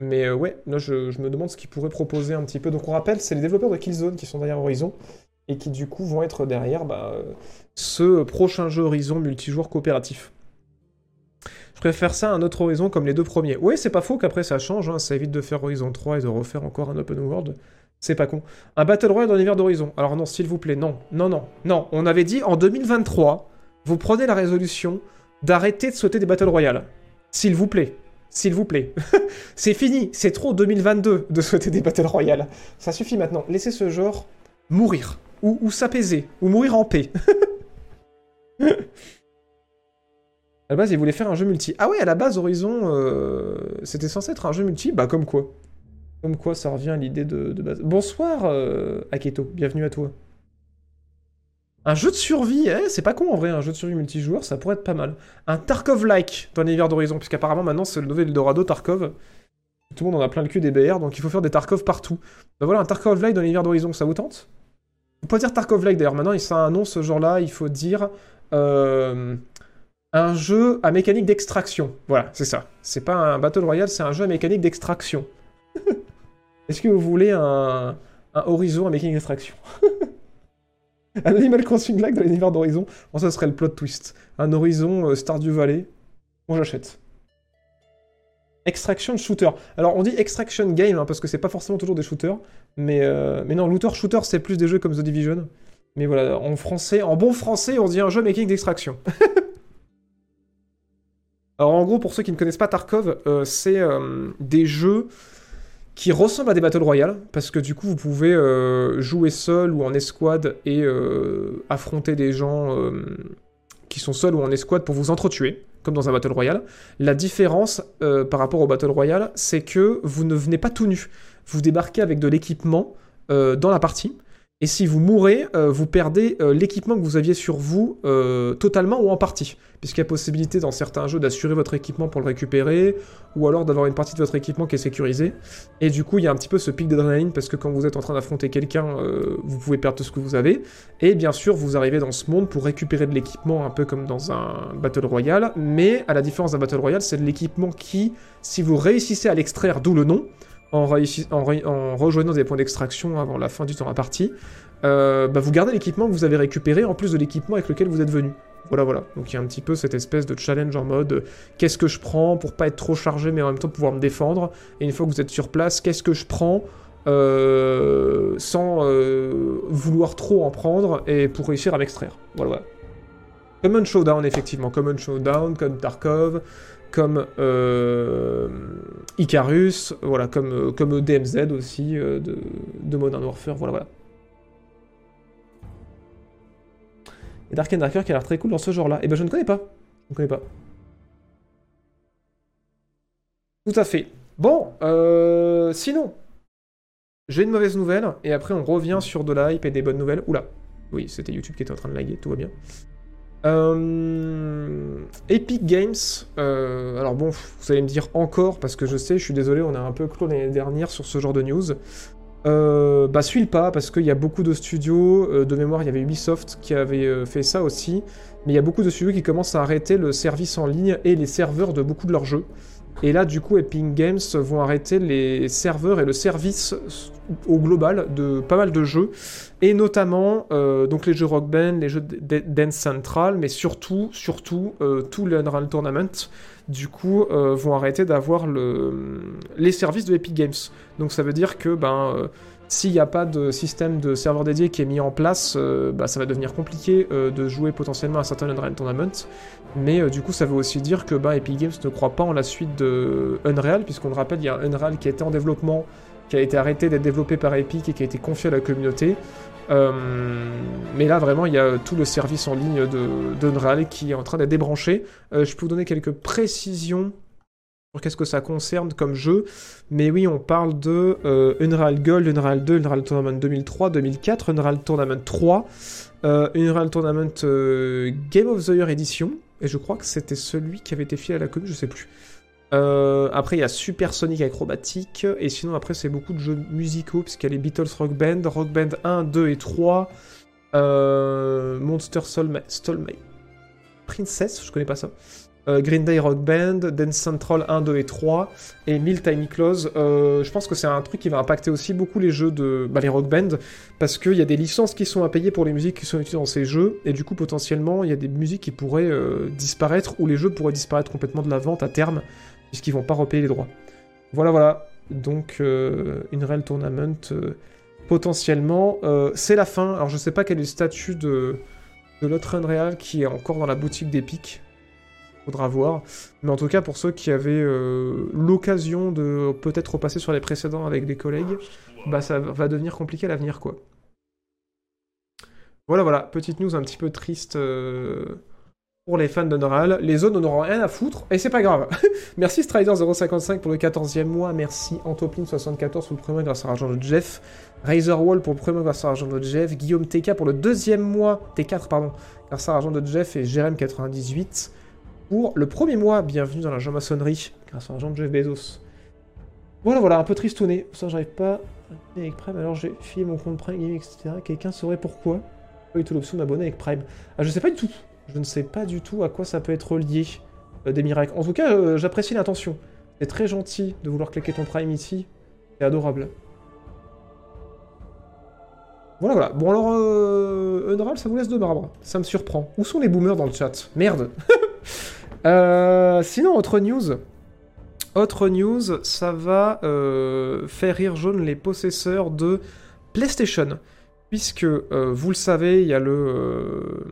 Mais ouais, là je, me demande ce qu'ils pourraient proposer un petit peu. Donc on rappelle, c'est les développeurs de Killzone qui sont derrière Horizon et qui du coup vont être derrière bah, ce prochain jeu Horizon multijoueur coopératif. Je préfère ça à un autre Horizon comme les deux premiers. Oui, c'est pas faux qu'après ça change, hein, ça évite de faire Horizon 3 et de refaire encore un open world. C'est pas con. Un Battle Royale dans l'univers d'Horizon. Alors non, s'il vous plaît, non. Non, non, non. On avait dit en 2023, vous prenez la résolution d'arrêter de sauter des Battle Royale. S'il vous plaît. S'il vous plaît. c'est fini. C'est trop 2022 de sauter des Battle Royale. Ça suffit maintenant. Laissez ce genre mourir. Ou, ou s'apaiser. Ou mourir en paix. À la base, ils voulaient faire un jeu multi. Ah ouais, à la base, Horizon, euh, c'était censé être un jeu multi. Bah, comme quoi. Comme quoi, ça revient à l'idée de, base. Bonsoir, euh, Aketo. Bienvenue à toi. Un jeu de survie, eh, c'est pas con en vrai, un jeu de survie multijoueur, ça pourrait être pas mal. Un Tarkov-like dans l'univers d'Horizon, puisqu'apparemment maintenant c'est le nouvel Eldorado Tarkov. Tout le monde en a plein le cul des BR, donc il faut faire des Tarkov partout. Bah voilà, un Tarkov-like dans l'univers d'Horizon, ça vous tente? Faut pas dire Tarkov-like d'ailleurs, maintenant il a un nom ce genre-là, il faut dire... euh, un jeu à mécanique d'extraction. Voilà, c'est ça. C'est pas un Battle Royale, c'est un jeu à mécanique d'extraction. Est-ce que vous voulez un, Horizon à mécanique d'extraction? Un Animal Crossing like dans l'univers d'Horizon Bon, ça serait le plot twist. Un Horizon euh, Stardew Valley. Bon, j'achète. Extraction shooter. Alors, on dit extraction game hein, parce que c'est pas forcément toujours des shooters. Mais, euh, mais non, looter shooter, c'est plus des jeux comme The Division. Mais voilà, en français, en bon français, on dit un jeu à mécanique d'extraction. Alors en gros, pour ceux qui ne connaissent pas Tarkov, euh, c'est euh, des jeux qui ressemblent à des Battle Royale, parce que du coup, vous pouvez euh, jouer seul ou en escouade et affronter des gens qui sont seuls ou en escouade pour vous entretuer, comme dans un Battle Royale. La différence par rapport au Battle Royale, c'est que vous ne venez pas tout nu. Vous débarquez avec de l'équipement dans la partie. Et si vous mourrez, euh, vous perdez euh, l'équipement que vous aviez sur vous euh, totalement ou en partie. Puisqu'il y a possibilité dans certains jeux d'assurer votre équipement pour le récupérer, ou alors d'avoir une partie de votre équipement qui est sécurisée. Et du coup, il y a un petit peu ce pic d'adrénaline, parce que quand vous êtes en train d'affronter quelqu'un, vous pouvez perdre tout ce que vous avez. Et bien sûr, vous arrivez dans ce monde pour récupérer de l'équipement, un peu comme dans un Battle Royale. Mais à la différence d'un Battle Royale, c'est de l'équipement qui, si vous réussissez à l'extraire, d'où le nom, en, rejoignant des points d'extraction avant la fin du temps imparti, euh, bah vous gardez l'équipement que vous avez récupéré en plus de l'équipement avec lequel vous êtes venu. Voilà, voilà. Donc il y a un petit peu cette espèce de challenge en mode euh, qu'est-ce que je prends pour pas être trop chargé mais en même temps pouvoir me défendre. Et une fois que vous êtes sur place, qu'est-ce que je prends euh, sans vouloir trop en prendre et pour réussir à m'extraire. Voilà. Common Showdown, effectivement. Common Showdown, comme Tarkov, comme euh, Icarus, voilà, comme, euh, DMZ aussi, euh, de, de Modern Warfare, voilà, voilà. Et Dark and Darker qui a l'air très cool dans ce genre-là. Et ben je ne connais pas. Je ne connais pas. Tout à fait. Bon, sinon, j'ai une mauvaise nouvelle, et après on revient sur de la hype et des bonnes nouvelles. Oula, oui, c'était YouTube qui était en train de laguer, tout va bien. Euh, Epic Games, euh, alors bon, vous allez me dire encore, parce que je sais, je suis désolé, on a un peu clos l'année dernière sur ce genre de news. Euh, bah suis le pas, parce qu'il y a beaucoup de studios, de mémoire il y avait Ubisoft qui avait fait ça aussi, mais il y a beaucoup de studios qui commencent à arrêter le service en ligne et les serveurs de beaucoup de leurs jeux. Et là, du coup, Epic Games vont arrêter les serveurs et le service au global de pas mal de jeux, et notamment euh, donc les jeux Rock Band, les jeux Dance Central, mais surtout, surtout euh, tout le Unreal Tournament. Du coup, euh, vont arrêter d'avoir le, les services de Epic Games. Donc ça veut dire que ben euh, s'il n'y a pas de système de serveur dédié qui est mis en place, euh, bah, ça va devenir compliqué euh, de jouer potentiellement à certains Unreal Tournament. Mais euh, du coup, ça veut aussi dire que bah, Epic Games ne croit pas en la suite de Unreal, puisqu'on le rappelle, il y a Unreal qui était en développement, qui a été arrêté d'être développé par Epic et qui a été confié à la communauté. Mais là, vraiment, il y a tout le service en ligne de- d'Unreal qui est en train d'être débranché. Je peux vous donner quelques précisions qu'est-ce que ça concerne comme jeu. Mais oui, on parle de euh, Unreal Gold, Unreal 2, Unreal Tournament 2003, 2004, Unreal Tournament 3, euh, Unreal Tournament euh, Game of the Year Edition. Et je crois que c'était celui qui avait été filé à la commune, je sais plus. Après, il y a Super Sonic Acrobatic. Et sinon, après, c'est beaucoup de jeux musicaux, puisqu'il y a les Beatles Rock Band, Rock Band 1, 2 et 3. euh, Monster Soul Princess, je connais pas ça. Euh, Green Day Rock Band, Dance Central 1, 2 et 3, et 1000 Tiny Claws. Euh, je pense que c'est un truc qui va impacter aussi beaucoup les jeux de. Bah, les Rock Band, parce qu'il y a des licences qui sont à payer pour les musiques qui sont utilisées dans ces jeux, et du coup, potentiellement, il y a des musiques qui pourraient euh, disparaître, ou les jeux pourraient disparaître complètement de la vente à terme, puisqu'ils vont pas repayer les droits. Voilà, voilà. Donc, Unreal Tournament, potentiellement, c'est la fin. Alors, je sais pas quel est le statut de, de l'autre Unreal qui est encore dans la boutique d'Epic. Faudra voir. Mais en tout cas, pour ceux qui avaient euh, l'occasion de peut-être repasser sur les précédents avec des collègues, bah ça va devenir compliqué à l'avenir, quoi. Voilà, voilà. Petite news un petit peu triste euh, pour les fans d'Unreal. Les autres n'en auront rien à foutre, et c'est pas grave. merci Strider055 pour le 14e mois. Merci Antopline74 pour le premier grâce à l'argent de Jeff. Razorwall pour le premier grâce à l'argent de Jeff. Guillaume TK pour le deuxième mois. T4, pardon. Grâce à l'argent de Jeff et Jérém98 pour le premier mois. Bienvenue dans la maçonnerie grâce à l'argent de Jeff Bezos. Voilà, voilà, un peu tristouné. Ça, j'arrive pas à m'abonner avec Prime. Alors, j'ai filé mon compte Prime Gaming, etc. Quelqu'un saurait pourquoi Pas du tout l'option d'abonner avec Prime. Ah, je sais pas du tout. Je ne sais pas du tout à quoi ça peut être lié, euh, des miracles. En tout cas, euh, j'apprécie l'intention. C'est très gentil de vouloir cliquer ton Prime ici. C'est adorable. Voilà, voilà. Bon, alors, euh, ça vous laisse de marbre. Ça me surprend. Où sont les boomers dans le chat? Merde Euh, Sinon, autre news. Autre news, ça va euh, faire rire jaune les possesseurs de PlayStation. Puisque, euh, vous le savez, il y a le...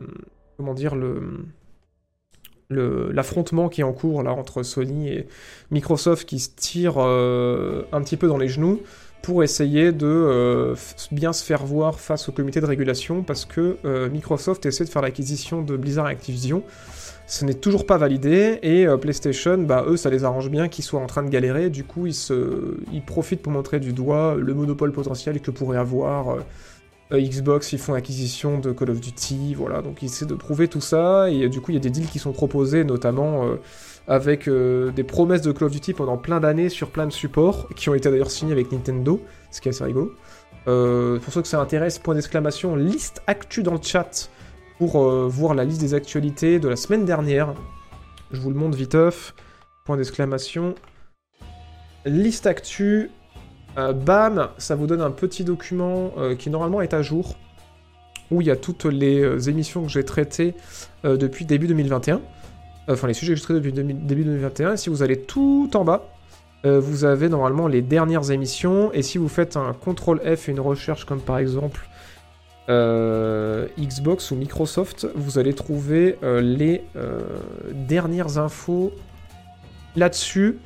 comment dire Le... L'affrontement qui est en cours là entre Sony et Microsoft qui se euh, un petit peu dans les genoux pour essayer de bien se faire voir face au comité de régulation parce que Microsoft essaie de faire l'acquisition de Blizzard et Activision. Ce n'est toujours pas validé et euh, PlayStation, bah eux, ça les arrange bien qu'ils soient en train de galérer. Du coup, ils, se... ils profitent pour montrer du doigt le monopole potentiel que pourrait avoir euh, euh, Xbox. Ils font l'acquisition de Call of Duty, voilà. Donc ils essaient de prouver tout ça et du coup, il y a des deals qui sont proposés, notamment avec des promesses de Call of Duty pendant plein d'années sur plein de supports, qui ont été d'ailleurs signés avec Nintendo, ce qui est assez rigolo. Pour ceux que ça intéresse, point d'exclamation, liste actu dans le chat pour euh, voir la liste des actualités de la semaine dernière. Je vous le montre viteuf. Point d'exclamation. Liste actu. Euh, bam, ça vous donne un petit document euh, qui normalement est à jour, où il y a toutes les émissions que j'ai traitées depuis début 2021. Euh, Enfin, les sujets que j'ai traités depuis début 2021. Et si vous allez tout en bas, vous avez normalement les dernières émissions. Et si vous faites un CTRL F et une recherche comme par exemple euh, Xbox ou Microsoft, vous allez trouver euh, les euh, dernières infos là-dessus.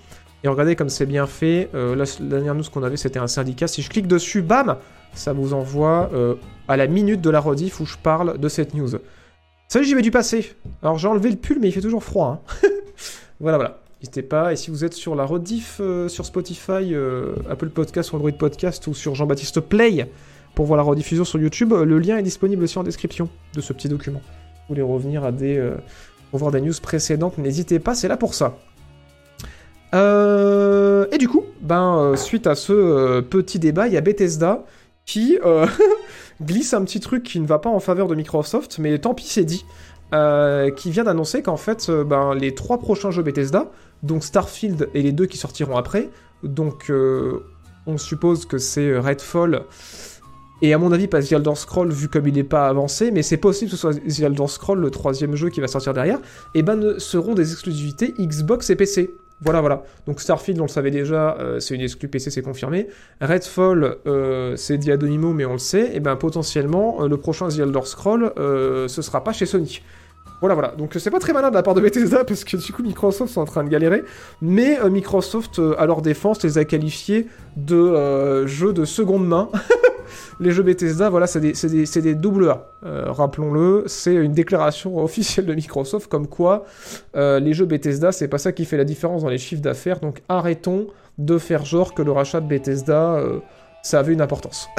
Et regardez comme c'est bien fait. La, dernière news qu'on avait, c'était un syndicat. Si je clique dessus, bam, ça vous envoie à la minute de la rediff où je parle de cette news. Salut, j'y vais du passé. Alors j'ai enlevé le pull, mais il fait toujours froid. hein. voilà, voilà. N'hésitez pas. Et si vous êtes sur la rediff sur Spotify, Apple Podcast Android Podcast ou sur Jean-Baptiste Play pour voir la rediffusion sur YouTube, euh, le lien est disponible aussi en description de ce petit document. Vous voulez revenir à des, euh, revoir des news précédentes, n'hésitez pas, c'est là pour ça. Euh, et du coup, ben, suite à ce petit débat, il y a Bethesda qui glisse un petit truc qui ne va pas en faveur de Microsoft, mais tant pis, c'est dit. qui vient d'annoncer qu'en fait, ben, les trois prochains jeux Bethesda, donc Starfield et les deux qui sortiront après, donc on suppose que c'est Redfall et à mon avis pas The Elder Scroll vu comme il n'est pas avancé, mais c'est possible que ce soit The Elder Scroll, le troisième jeu qui va sortir derrière, et ben ne- seront des exclusivités Xbox et PC. Voilà, voilà. Donc Starfield, on le savait déjà, euh, c'est une exclu PC, c'est confirmé. Redfall, euh, c'est demi-mot, mais on le sait. Et ben potentiellement, euh, le prochain The Elder Scroll, ce sera pas chez Sony. Voilà, voilà. Donc c'est pas très malin de la part de Bethesda parce que du coup Microsoft sont en train de galérer. Mais Microsoft, à leur défense, les a qualifiés de jeux de seconde main. les jeux Bethesda, voilà, c'est des, des, des double A. Euh, Rappelons-le, c'est une déclaration officielle de Microsoft comme quoi euh, les jeux Bethesda, c'est pas ça qui fait la différence dans les chiffres d'affaires. Donc arrêtons de faire genre que le rachat de Bethesda, euh, ça avait une importance.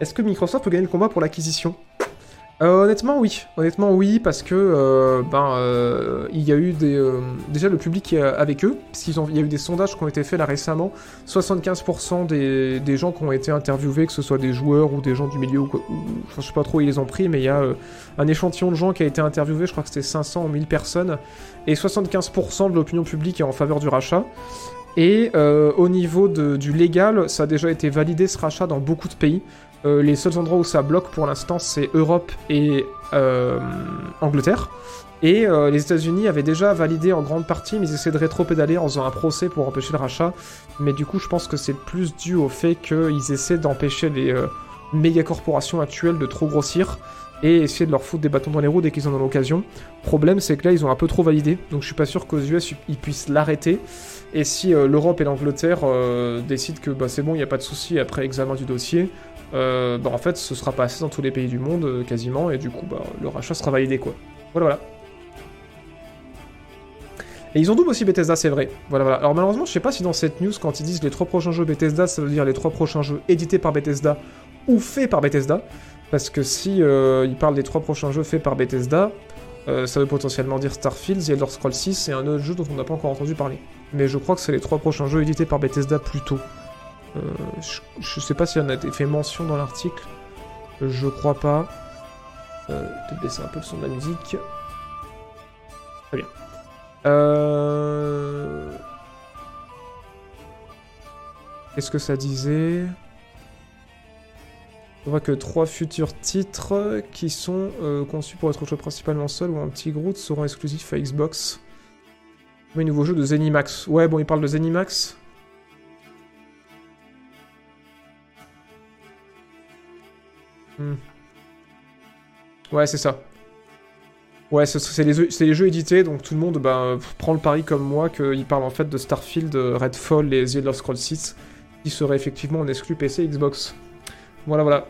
Est-ce que Microsoft peut gagner le combat pour l'acquisition? Euh, honnêtement, oui. Honnêtement, oui, parce que euh, ben euh, il y a eu des déjà le public avec eux, parce y a eu des sondages qui ont été faits là récemment. 75% des, des gens qui ont été interviewés, que ce soit des joueurs ou des gens du milieu ou, quoi- ou- enfin, je sais pas trop où ils les ont pris, mais il y a un échantillon de gens qui a été interviewé. Je crois que c'était 500 ou 1000 personnes, et 75% de l'opinion publique est en faveur du rachat. Et au niveau de- du légal, ça a déjà été validé ce rachat dans beaucoup de pays. Euh, les seuls endroits où ça bloque pour l'instant, c'est Europe et euh, Angleterre. Et euh, les États-Unis avaient déjà validé en grande partie, mais ils essaient de rétro-pédaler en faisant un procès pour empêcher le rachat. Mais du coup, je pense que c'est plus dû au fait qu'ils essaient d'empêcher les méga corporations actuelles de trop grossir et essayer de leur foutre des bâtons dans les roues dès qu'ils en ont l'occasion. Problème, c'est que là, ils ont un peu trop validé, donc je suis pas sûr qu'aux US ils puissent l'arrêter. Et si l'Europe et l'Angleterre décident que bah, c'est bon, il n'y a pas de souci après examen du dossier, euh, bah, en fait, ce sera passé dans tous les pays du monde euh, quasiment, et du coup, bah, le rachat sera validé quoi. Voilà, voilà. Et ils ont double aussi Bethesda, c'est vrai. Voilà, voilà. Alors malheureusement, je sais pas si dans cette news, quand ils disent les trois prochains jeux Bethesda, ça veut dire les trois prochains jeux édités par Bethesda ou faits par Bethesda. Parce que si euh, ils parlent des trois prochains jeux faits par Bethesda, ça veut potentiellement dire Starfield, The Elder Scrolls 6 et un autre jeu dont on n'a pas encore entendu parler. Mais je crois que c'est les trois prochains jeux édités par Bethesda plus tôt. Euh, je, je sais pas s'il y en a été fait mention dans l'article. Je crois pas. Euh, Peut-être baisser un peu le son de la musique. Très bien. Euh... Qu'est-ce que ça disait? On voit que trois futurs titres qui sont euh, conçus pour être joués principalement seuls ou un petit Groot seront exclusifs à Xbox. Oui, nouveau jeu de Zenimax. Ouais, bon, il parle de Zenimax. Hmm. Ouais, c'est ça. Ouais, ce- c'est les, les jeux édités, donc tout le monde euh, prend le pari comme moi qu'il parle en fait de Starfield, Redfall et The Elder Scrolls 6, qui seraient effectivement en exclu PC et Xbox. Voilà, voilà.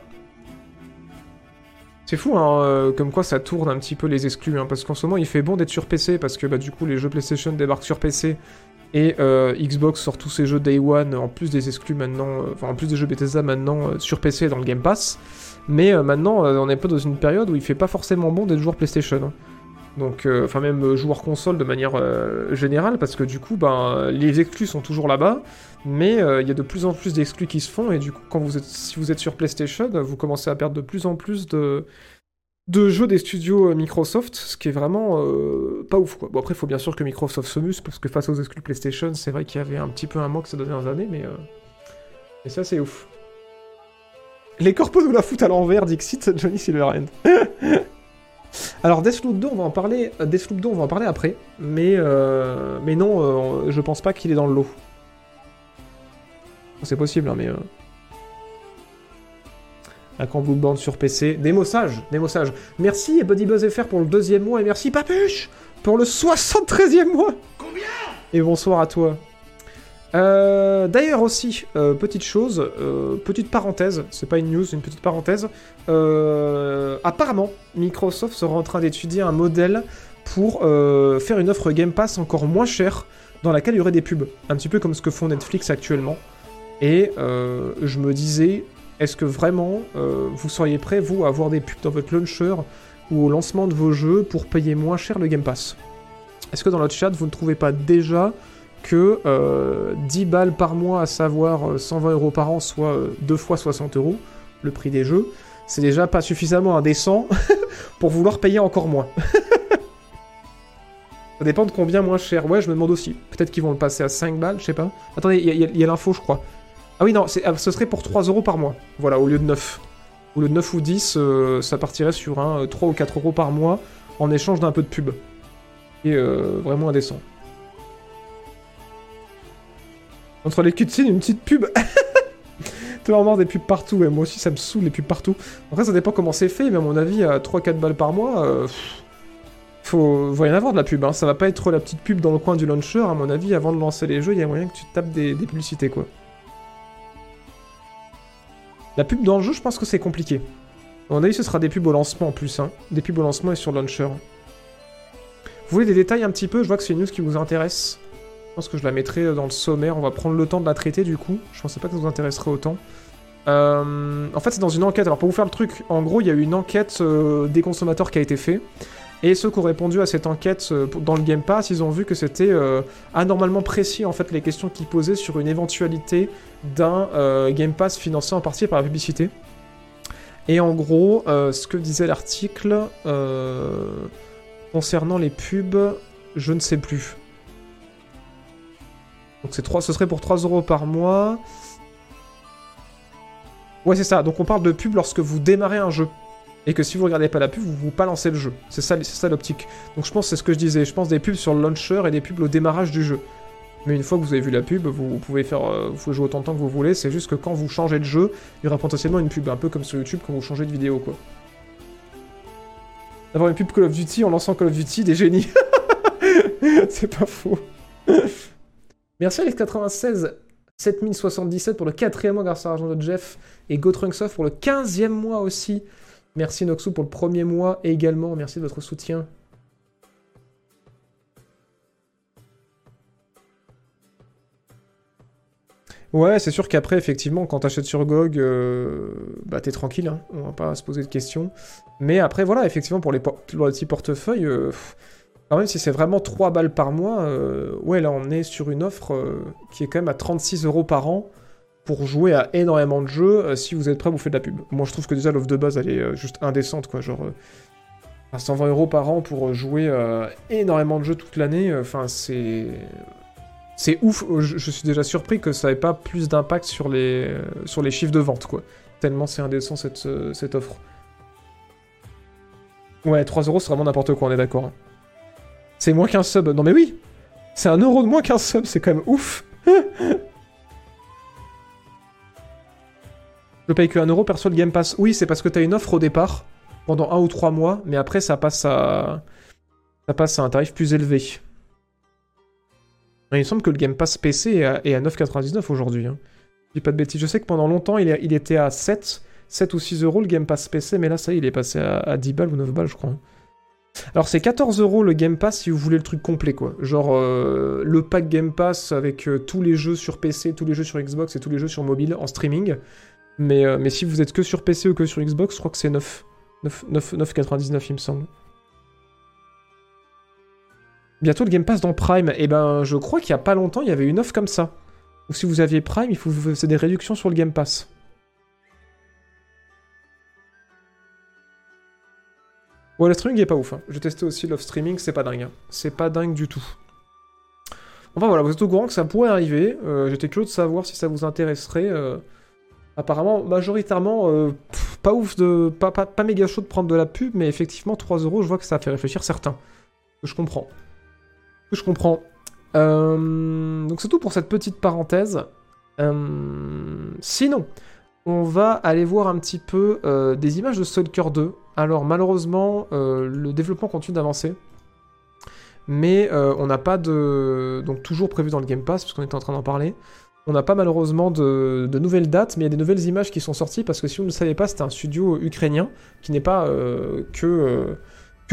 C'est fou, hein, euh, comme quoi ça tourne un petit peu les exclus, hein, parce qu'en ce moment il fait bon d'être sur PC, parce que bah, du coup les jeux PlayStation débarquent sur PC, et euh, Xbox sort tous ses jeux Day One, en plus des exclus maintenant, euh, enfin en plus des jeux Bethesda maintenant sur PC dans le Game Pass. Mais euh, maintenant, euh, on est pas dans une période où il fait pas forcément bon d'être joueur PlayStation. hein. Donc, euh, enfin même joueur console de manière générale, parce que du coup, ben, les exclus sont toujours là-bas, mais il y a de plus en plus d'exclus qui se font, et du coup, quand vous êtes, si vous êtes sur PlayStation, vous commencez à perdre de plus en plus de, jeux des studios Microsoft, ce qui est vraiment pas ouf, quoi. Bon, après, il faut bien sûr que Microsoft se muscle, parce que face aux exclus PlayStation, c'est vrai qu'il y avait un petit peu un manque ces dernières années, mais, euh, mais ça, c'est ouf. Les corpos nous la foutent à l'envers, Dixit, Johnny Silverhand. Alors Deathloop 2, on va en parler. euh, Deathloop 2, on va en parler après, mais euh, mais non, euh, je pense pas qu'il est dans le lot. C'est possible, hein, mais. Euh... Un camp Bloodborne sur PC. Démo sage, démo sage. Merci Buddy Buzz FR pour le deuxième mois et merci Papuche pour le 73e mois. Combien? Et bonsoir à toi. Euh, D'ailleurs aussi, euh, petite chose, euh, petite parenthèse, c'est pas une news, une petite parenthèse. Apparemment, Microsoft sera en train d'étudier un modèle pour faire une offre Game Pass encore moins chère, dans laquelle il y aurait des pubs, un petit peu comme ce que font Netflix actuellement. Et je me disais, est-ce que vraiment vous seriez prêt, vous, à avoir des pubs dans votre launcher ou au lancement de vos jeux pour payer moins cher le Game Pass? Est-ce que dans notre chat, vous ne trouvez pas déjà que euh, 10 balles par mois, à savoir euh, 120 euros par an, soit euh, 2 fois 60 euros, le prix des jeux, c'est déjà pas suffisamment indécent pour vouloir payer encore moins. Ça dépend de combien moins cher. Ouais, je me demande aussi. Peut-être qu'ils vont le passer à 5 balles, je sais pas. Attendez, il y a, l'info, je crois. Ah oui, non, ah, ce serait pour 3 euros par mois. Voilà, au lieu de 9. Au lieu de 9 ou 10, euh, ça partirait sur un euh, 3 ou 4 euros par mois en échange d'un peu de pub. Et euh, vraiment indécent. Entre les cutscenes, une petite pub. Tellement marre des pubs partout, ouais, moi aussi ça me saoule les pubs partout. Après ça dépend comment c'est fait, mais à mon avis à 3-4 balles par mois, euh, faut, faut rien avoir de la pub, hein. ça va pas être la petite pub dans le coin du launcher, à mon avis avant de lancer les jeux, il y a moyen que tu tapes des, des publicités quoi. La pub dans le jeu, je pense que c'est compliqué. À mon avis ce sera des pubs au lancement en plus, hein. des pubs au lancement et sur le launcher. Vous voulez des détails un petit peu, je vois que c'est une news qui vous intéresse. Pense que je la mettrai dans le sommaire, on va prendre le temps de la traiter du coup. Je pensais pas que ça vous intéresserait autant. Euh, en fait, c'est dans une enquête. Alors, pour vous faire le truc, en gros, il y a eu une enquête euh, des consommateurs qui a été faite. Et ceux qui ont répondu à cette enquête euh, dans le Game Pass, ils ont vu que c'était anormalement précis, en fait, les questions qu'ils posaient sur une éventualité d'un Game Pass financé en partie par la publicité. Et en gros, ce que disait l'article concernant les pubs, je ne sais plus. Donc c'est 3, ce serait pour 3 euros par mois. Ouais, c'est ça. Donc on parle de pub lorsque vous démarrez un jeu. Et que si vous regardez pas la pub, vous vous pas le jeu. C'est ça, ça l'optique. Donc je pense c'est ce que je disais. Je pense des pubs sur le launcher et des pubs au démarrage du jeu. Mais une fois que vous avez vu la pub, vous, vous pouvez faire, euh, vous pouvez jouer autant de temps que vous voulez. C'est juste que quand vous changez de jeu, il y aura potentiellement une pub, un peu comme sur YouTube quand vous changez de vidéo, quoi. D'avoir une pub Call of Duty en lançant Call of Duty, des génies. c'est pas faux. Merci Alex96 7077 pour le quatrième mois grâce à l'argent de Jeff et GoTrunksoft pour le 15e mois aussi. Merci Noxu pour le premier mois et également merci de votre soutien. Ouais, c'est sûr qu'après, effectivement, quand t'achètes sur GOG, euh, bah t'es tranquille, hein, on va pas se poser de questions. Mais après, voilà, effectivement, pour les, petits portefeuilles, euh, quand même, si c'est vraiment 3 balles par mois, euh, ouais, là, on est sur une offre euh, qui est quand même à 36 euros par an pour jouer à énormément de jeux euh, si vous êtes prêt à vous faire de la pub. Moi, je trouve que déjà, l'offre de base, elle est juste indécente, quoi. Genre, à 120 euros par an pour jouer énormément de jeux toute l'année, enfin, c'est. C'est ouf, je, suis déjà surpris que ça ait pas plus d'impact sur les, sur les chiffres de vente, quoi. Tellement c'est indécent cette, cette offre. Ouais, 3 euros, c'est vraiment n'importe quoi, on est d'accord. hein. C'est moins qu'un sub. Non mais oui C'est un euro de moins qu'un sub, c'est quand même ouf Je paye que 1 euro, perso le Game Pass. Oui, c'est parce que t'as une offre au départ, pendant un ou trois mois, mais après ça passe à... Ça passe à un tarif plus élevé. Il me semble que le Game Pass PC est à, est à 9,99 aujourd'hui. Hein. Je dis pas de bêtises. Je sais que pendant longtemps, il, était à 7, 7 ou 6 euros le Game Pass PC, mais là, ça y est, il est passé à 10 balles ou 9 balles, je crois. Alors, c'est 14 euros le Game Pass si vous voulez le truc complet, quoi. Genre, euh, le pack Game Pass avec euh, tous les jeux sur PC, tous les jeux sur Xbox et tous les jeux sur mobile en streaming. Mais, euh, mais si vous êtes que sur PC ou que sur Xbox, je crois que c'est 9. 9 9 9,99 il me semble. Bientôt le Game Pass dans Prime. Et ben, je crois qu'il y a pas longtemps, il y avait une offre comme ça. Ou si vous aviez Prime, il faut faisiez des réductions sur le Game Pass. Ouais, le streaming est pas ouf. hein. J'ai testé aussi l'off streaming, c'est pas dingue. hein. C'est pas dingue du tout. Enfin voilà, vous êtes au courant que ça pourrait arriver. Euh, J'étais curieux de savoir si ça vous intéresserait. euh. Apparemment, majoritairement, euh, pas ouf de. Pas, pas, méga chaud de prendre de la pub, mais effectivement, 3 euros, je vois que ça fait réfléchir certains. Je comprends. Je comprends. Donc c'est tout pour cette petite parenthèse. Sinon, on va aller voir un petit peu euh, des images de Stalker 2. Alors malheureusement, euh, le développement continue d'avancer. Mais euh, on n'a pas de... Donc toujours prévu dans le Game Pass, puisqu'on était en train d'en parler. On n'a pas malheureusement de, nouvelles dates, mais il y a des nouvelles images qui sont sorties, parce que si vous ne le savez pas, c'est un studio ukrainien, qui n'est pas que...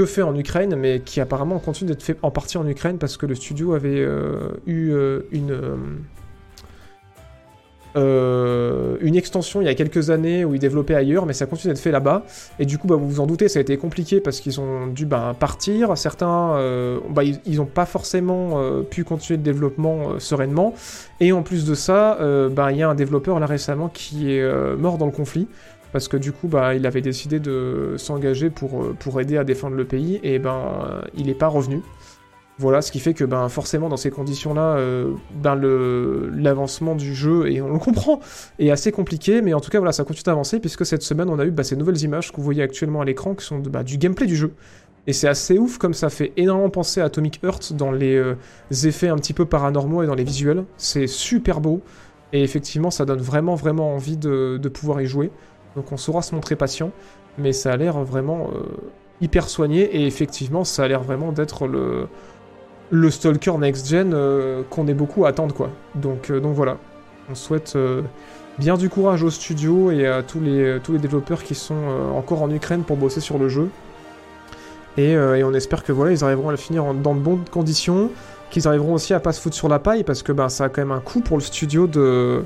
fait en Ukraine, mais qui apparemment continue d'être fait en partie en Ukraine parce que le studio avait eu une euh, une extension il y a quelques années où ils développaient ailleurs, mais ça continue d'être fait là-bas. Et du coup, bah, vous vous en doutez, ça a été compliqué parce qu'ils ont dû bah, partir. Certains, euh, bah, ils n'ont pas forcément euh, pu continuer le développement sereinement. Et en plus de ça, bah, il y a un développeur là récemment qui est mort dans le conflit parce que du coup, bah, il avait décidé de s'engager pour, aider à défendre le pays, et ben, il n'est pas revenu. Voilà, ce qui fait que ben, forcément, dans ces conditions-là, euh, ben, l'avancement du jeu, et on le comprend, est assez compliqué, mais en tout cas, voilà, ça continue d'avancer, puisque cette semaine, on a eu bah, ces nouvelles images que vous voyez actuellement à l'écran, qui sont bah, du gameplay du jeu. Et c'est assez ouf, comme ça fait énormément penser à Atomic Heart dans les euh, effets un petit peu paranormaux et dans les visuels. C'est super beau, et effectivement, ça donne vraiment, vraiment envie de, de pouvoir y jouer. Donc on saura se montrer patient, mais ça a l'air vraiment euh, hyper soigné et effectivement ça a l'air vraiment d'être le, le Stalker Next Gen euh, qu'on est beaucoup à attendre quoi. Donc, euh, donc voilà, on souhaite euh, bien du courage au studio et à tous les, tous les développeurs qui sont encore en Ukraine pour bosser sur le jeu. Et, on espère que voilà, ils arriveront à le finir dans de bonnes conditions, qu'ils arriveront aussi à pas se foutre sur la paille parce que ben, ça a quand même un coût pour le studio de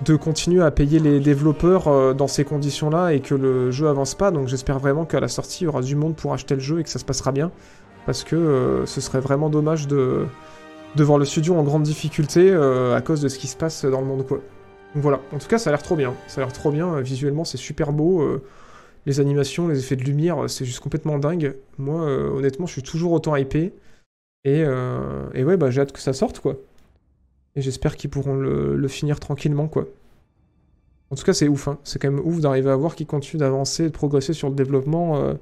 de continuer à payer les développeurs dans ces conditions-là et que le jeu avance pas. Donc j'espère vraiment qu'à la sortie, il y aura du monde pour acheter le jeu et que ça se passera bien. Parce que euh, ce serait vraiment dommage de, voir le studio en grande difficulté euh, à cause de ce qui se passe dans le monde, quoi. Donc voilà, en tout cas, ça a l'air trop bien. Ça a l'air trop bien, euh, visuellement, c'est super beau. les animations, les effets de lumière, c'est juste complètement dingue. Moi, honnêtement, je suis toujours autant hypé. Et, et ouais, bah, j'ai hâte que ça sorte, quoi. Et j'espère qu'ils pourront le, finir tranquillement, quoi. En tout cas, c'est ouf, hein. C'est quand même ouf d'arriver à voir qu'ils continuent d'avancer, de progresser sur le développement,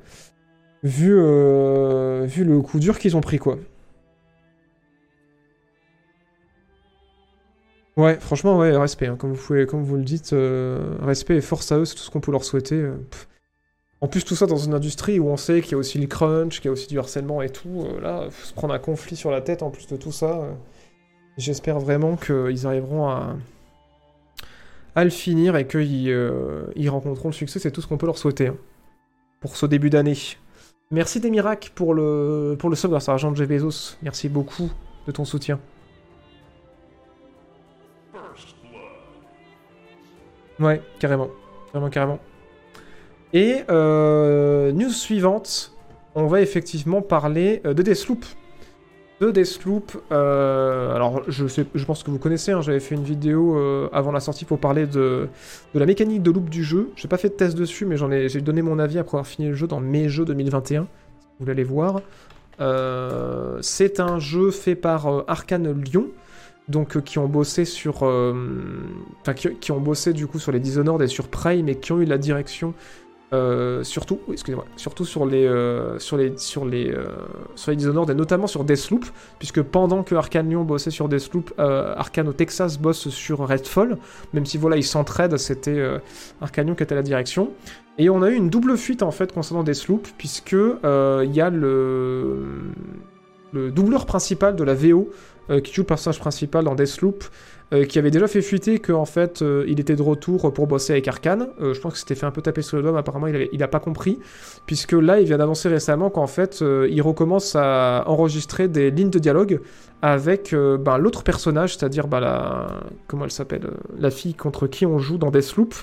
vu, euh, vu le coup dur qu'ils ont pris, quoi. Ouais, franchement, ouais, respect. hein. Comme, vous pouvez, comme vous le dites, euh, respect et force à eux, c'est tout ce qu'on peut leur souhaiter. euh. En plus, tout ça dans une industrie où on sait qu'il y a aussi le crunch, qu'il y a aussi du harcèlement et tout. euh, là, faut se prendre un conflit sur la tête en plus de tout ça. J'espère vraiment qu'ils arriveront à, à le finir et qu'ils ils rencontreront le succès. C'est tout ce qu'on peut leur souhaiter hein, pour ce début d'année. Merci Demirac pour le, pour le sub grâce à de Jeff Bezos. Merci beaucoup de ton soutien. Ouais, carrément. Carrément, carrément. Et euh, news suivante, on va effectivement parler euh, de Deathloop. De Deathloop, euh, alors je, je pense que vous connaissez, hein, j'avais fait une vidéo euh, avant la sortie pour parler de, la mécanique de loop du jeu. J'ai pas fait de test dessus, mais j'ai donné mon avis après avoir fini le jeu dans mes jeux 2021. Vous l'allez voir. Euh, c'est un jeu fait par Arkane Lyon, donc qui ont bossé sur, enfin qui, qui ont bossé du coup sur les Dishonored et sur Prime et qui ont eu la direction euh, surtout, excusez-moi, surtout sur les, euh, sur les, sur les, euh, sur les Dishonored et notamment sur Deathloop, puisque pendant que Arkane Lyon bossait sur Deathloop, Arkane au Texas bosse sur Redfall, même si voilà ils s'entraident, c'était Arkane Lyon qui était à la direction. Et on a eu une double fuite en fait concernant Deathloop, puisque il y a le, le doubleur principal de la VO qui joue le personnage principal dans Deathloop, euh, qui avait déjà fait fuiter qu'en fait euh, il était de retour pour bosser avec Arkane. Euh, je pense que c'était fait un peu taper sur le doigt, mais apparemment il, a pas compris, puisque là il vient d'annoncer récemment qu'en fait euh, il recommence à enregistrer des lignes de dialogue avec euh, ben, l'autre personnage, c'est-à-dire ben, la comment elle s'appelle, la fille contre qui on joue dans Deathloop.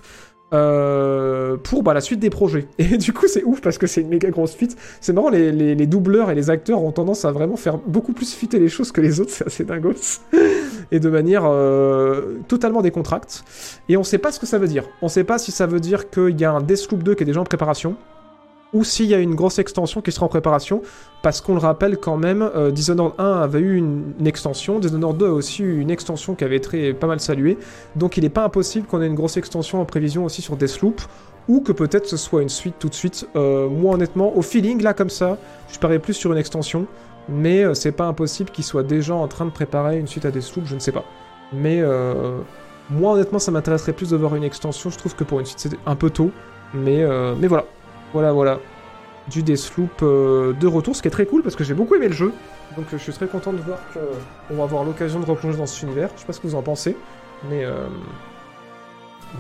Euh, pour bah, la suite des projets. Et du coup, c'est ouf parce que c'est une méga grosse fuite. C'est marrant, les, doubleurs et les acteurs ont tendance à vraiment faire beaucoup plus fitter les choses que les autres, c'est assez dingos. et de manière euh, totalement décontracte. Et on sait pas ce que ça veut dire. On sait pas si ça veut dire qu'il y a un Deathloop 2 qui est déjà en préparation, ou s'il y a une grosse extension qui sera en préparation, parce qu'on le rappelle quand même, euh, Dishonored 1 avait eu une, extension, Dishonored 2 a aussi eu une extension qui avait été pas mal saluée, donc il n'est pas impossible qu'on ait une grosse extension en prévision aussi sur Deathloop, ou que peut-être ce soit une suite tout de suite. Euh, moi honnêtement, au feeling là comme ça, je parie plus sur une extension, mais euh, c'est pas impossible qu'il soit déjà en train de préparer une suite à Deathloop, je ne sais pas. Mais euh, moi honnêtement ça m'intéresserait plus de voir une extension, je trouve que pour une suite c'est un peu tôt, mais, mais voilà. Voilà, voilà. Du Deathloop euh, de retour, ce qui est très cool parce que j'ai beaucoup aimé le jeu. Donc euh, je suis très content de voir qu'on va avoir l'occasion de replonger dans cet univers. Je sais pas ce que vous en pensez, mais, euh,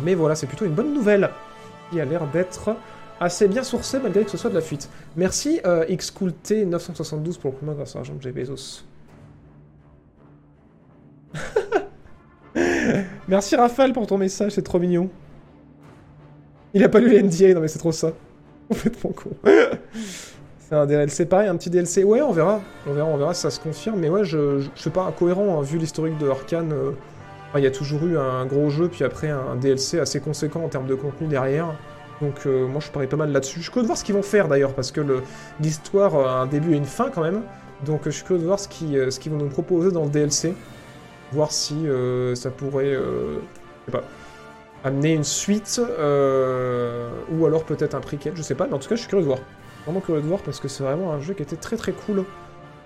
mais voilà, c'est plutôt une bonne nouvelle qui a l'air d'être assez bien sourcée malgré que ce soit de la fuite. Merci euh, XCoolT972 pour le premier grâce à l'argent de Bezos. Merci Raphaël pour ton message, c'est trop mignon. Il a pas lu les NDA, non mais c'est trop ça. Complètement con. c'est un DLC pareil, un petit DLC. Ouais, on verra. On verra, on verra si ça se confirme. Mais ouais, je, je, je suis pas incohérent, hein, vu l'historique de Arkane. euh, il y a toujours eu un gros jeu, puis après un DLC assez conséquent en termes de contenu derrière. Donc euh, moi je parie pas mal là-dessus. Je suis curieux de voir ce qu'ils vont faire d'ailleurs, parce que l'histoire a un début et une fin quand même. Donc je suis curieux de voir ce qu'ils euh, qu'ils vont nous proposer dans le DLC. Voir si ça pourrait... euh, je sais pas amener une suite euh, ou alors peut-être un prequel, je sais pas, mais en tout cas je suis curieux de voir. Vraiment curieux de voir parce que c'est vraiment un jeu qui était très très cool.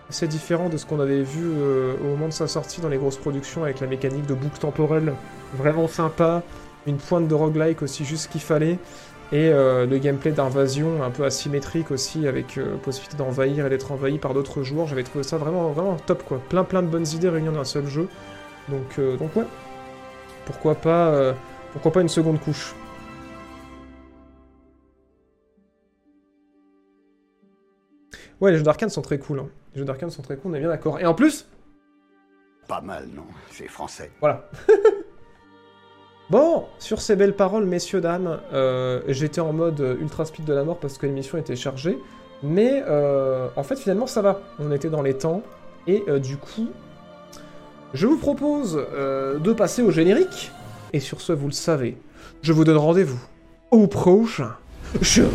Assez différent de ce qu'on avait vu euh, au moment de sa sortie dans les grosses productions avec la mécanique de boucle temporelle vraiment sympa, une pointe de roguelike aussi juste ce qu'il fallait, et euh, le gameplay d'invasion un peu asymétrique aussi avec possibilité d'envahir et d'être envahi par d'autres joueurs. J'avais trouvé ça vraiment vraiment top quoi. Plein plein de bonnes idées réunies dans un seul jeu. Donc, donc ouais. Pourquoi pas pourquoi pas une seconde couche Ouais, les jeux d'arcane sont très cool. Hein. Les jeux d'arcane sont très cool, on est bien d'accord. Et en plus Pas mal, non C'est français. Voilà. bon, sur ces belles paroles, messieurs, dames, euh, j'étais en mode ultra speed de la mort parce que l'émission était chargée. Mais euh, en fait, finalement, ça va. On était dans les temps. Et euh, du coup, je vous propose de passer au générique. Et sur ce, vous le savez, je vous donne rendez-vous au prochain show.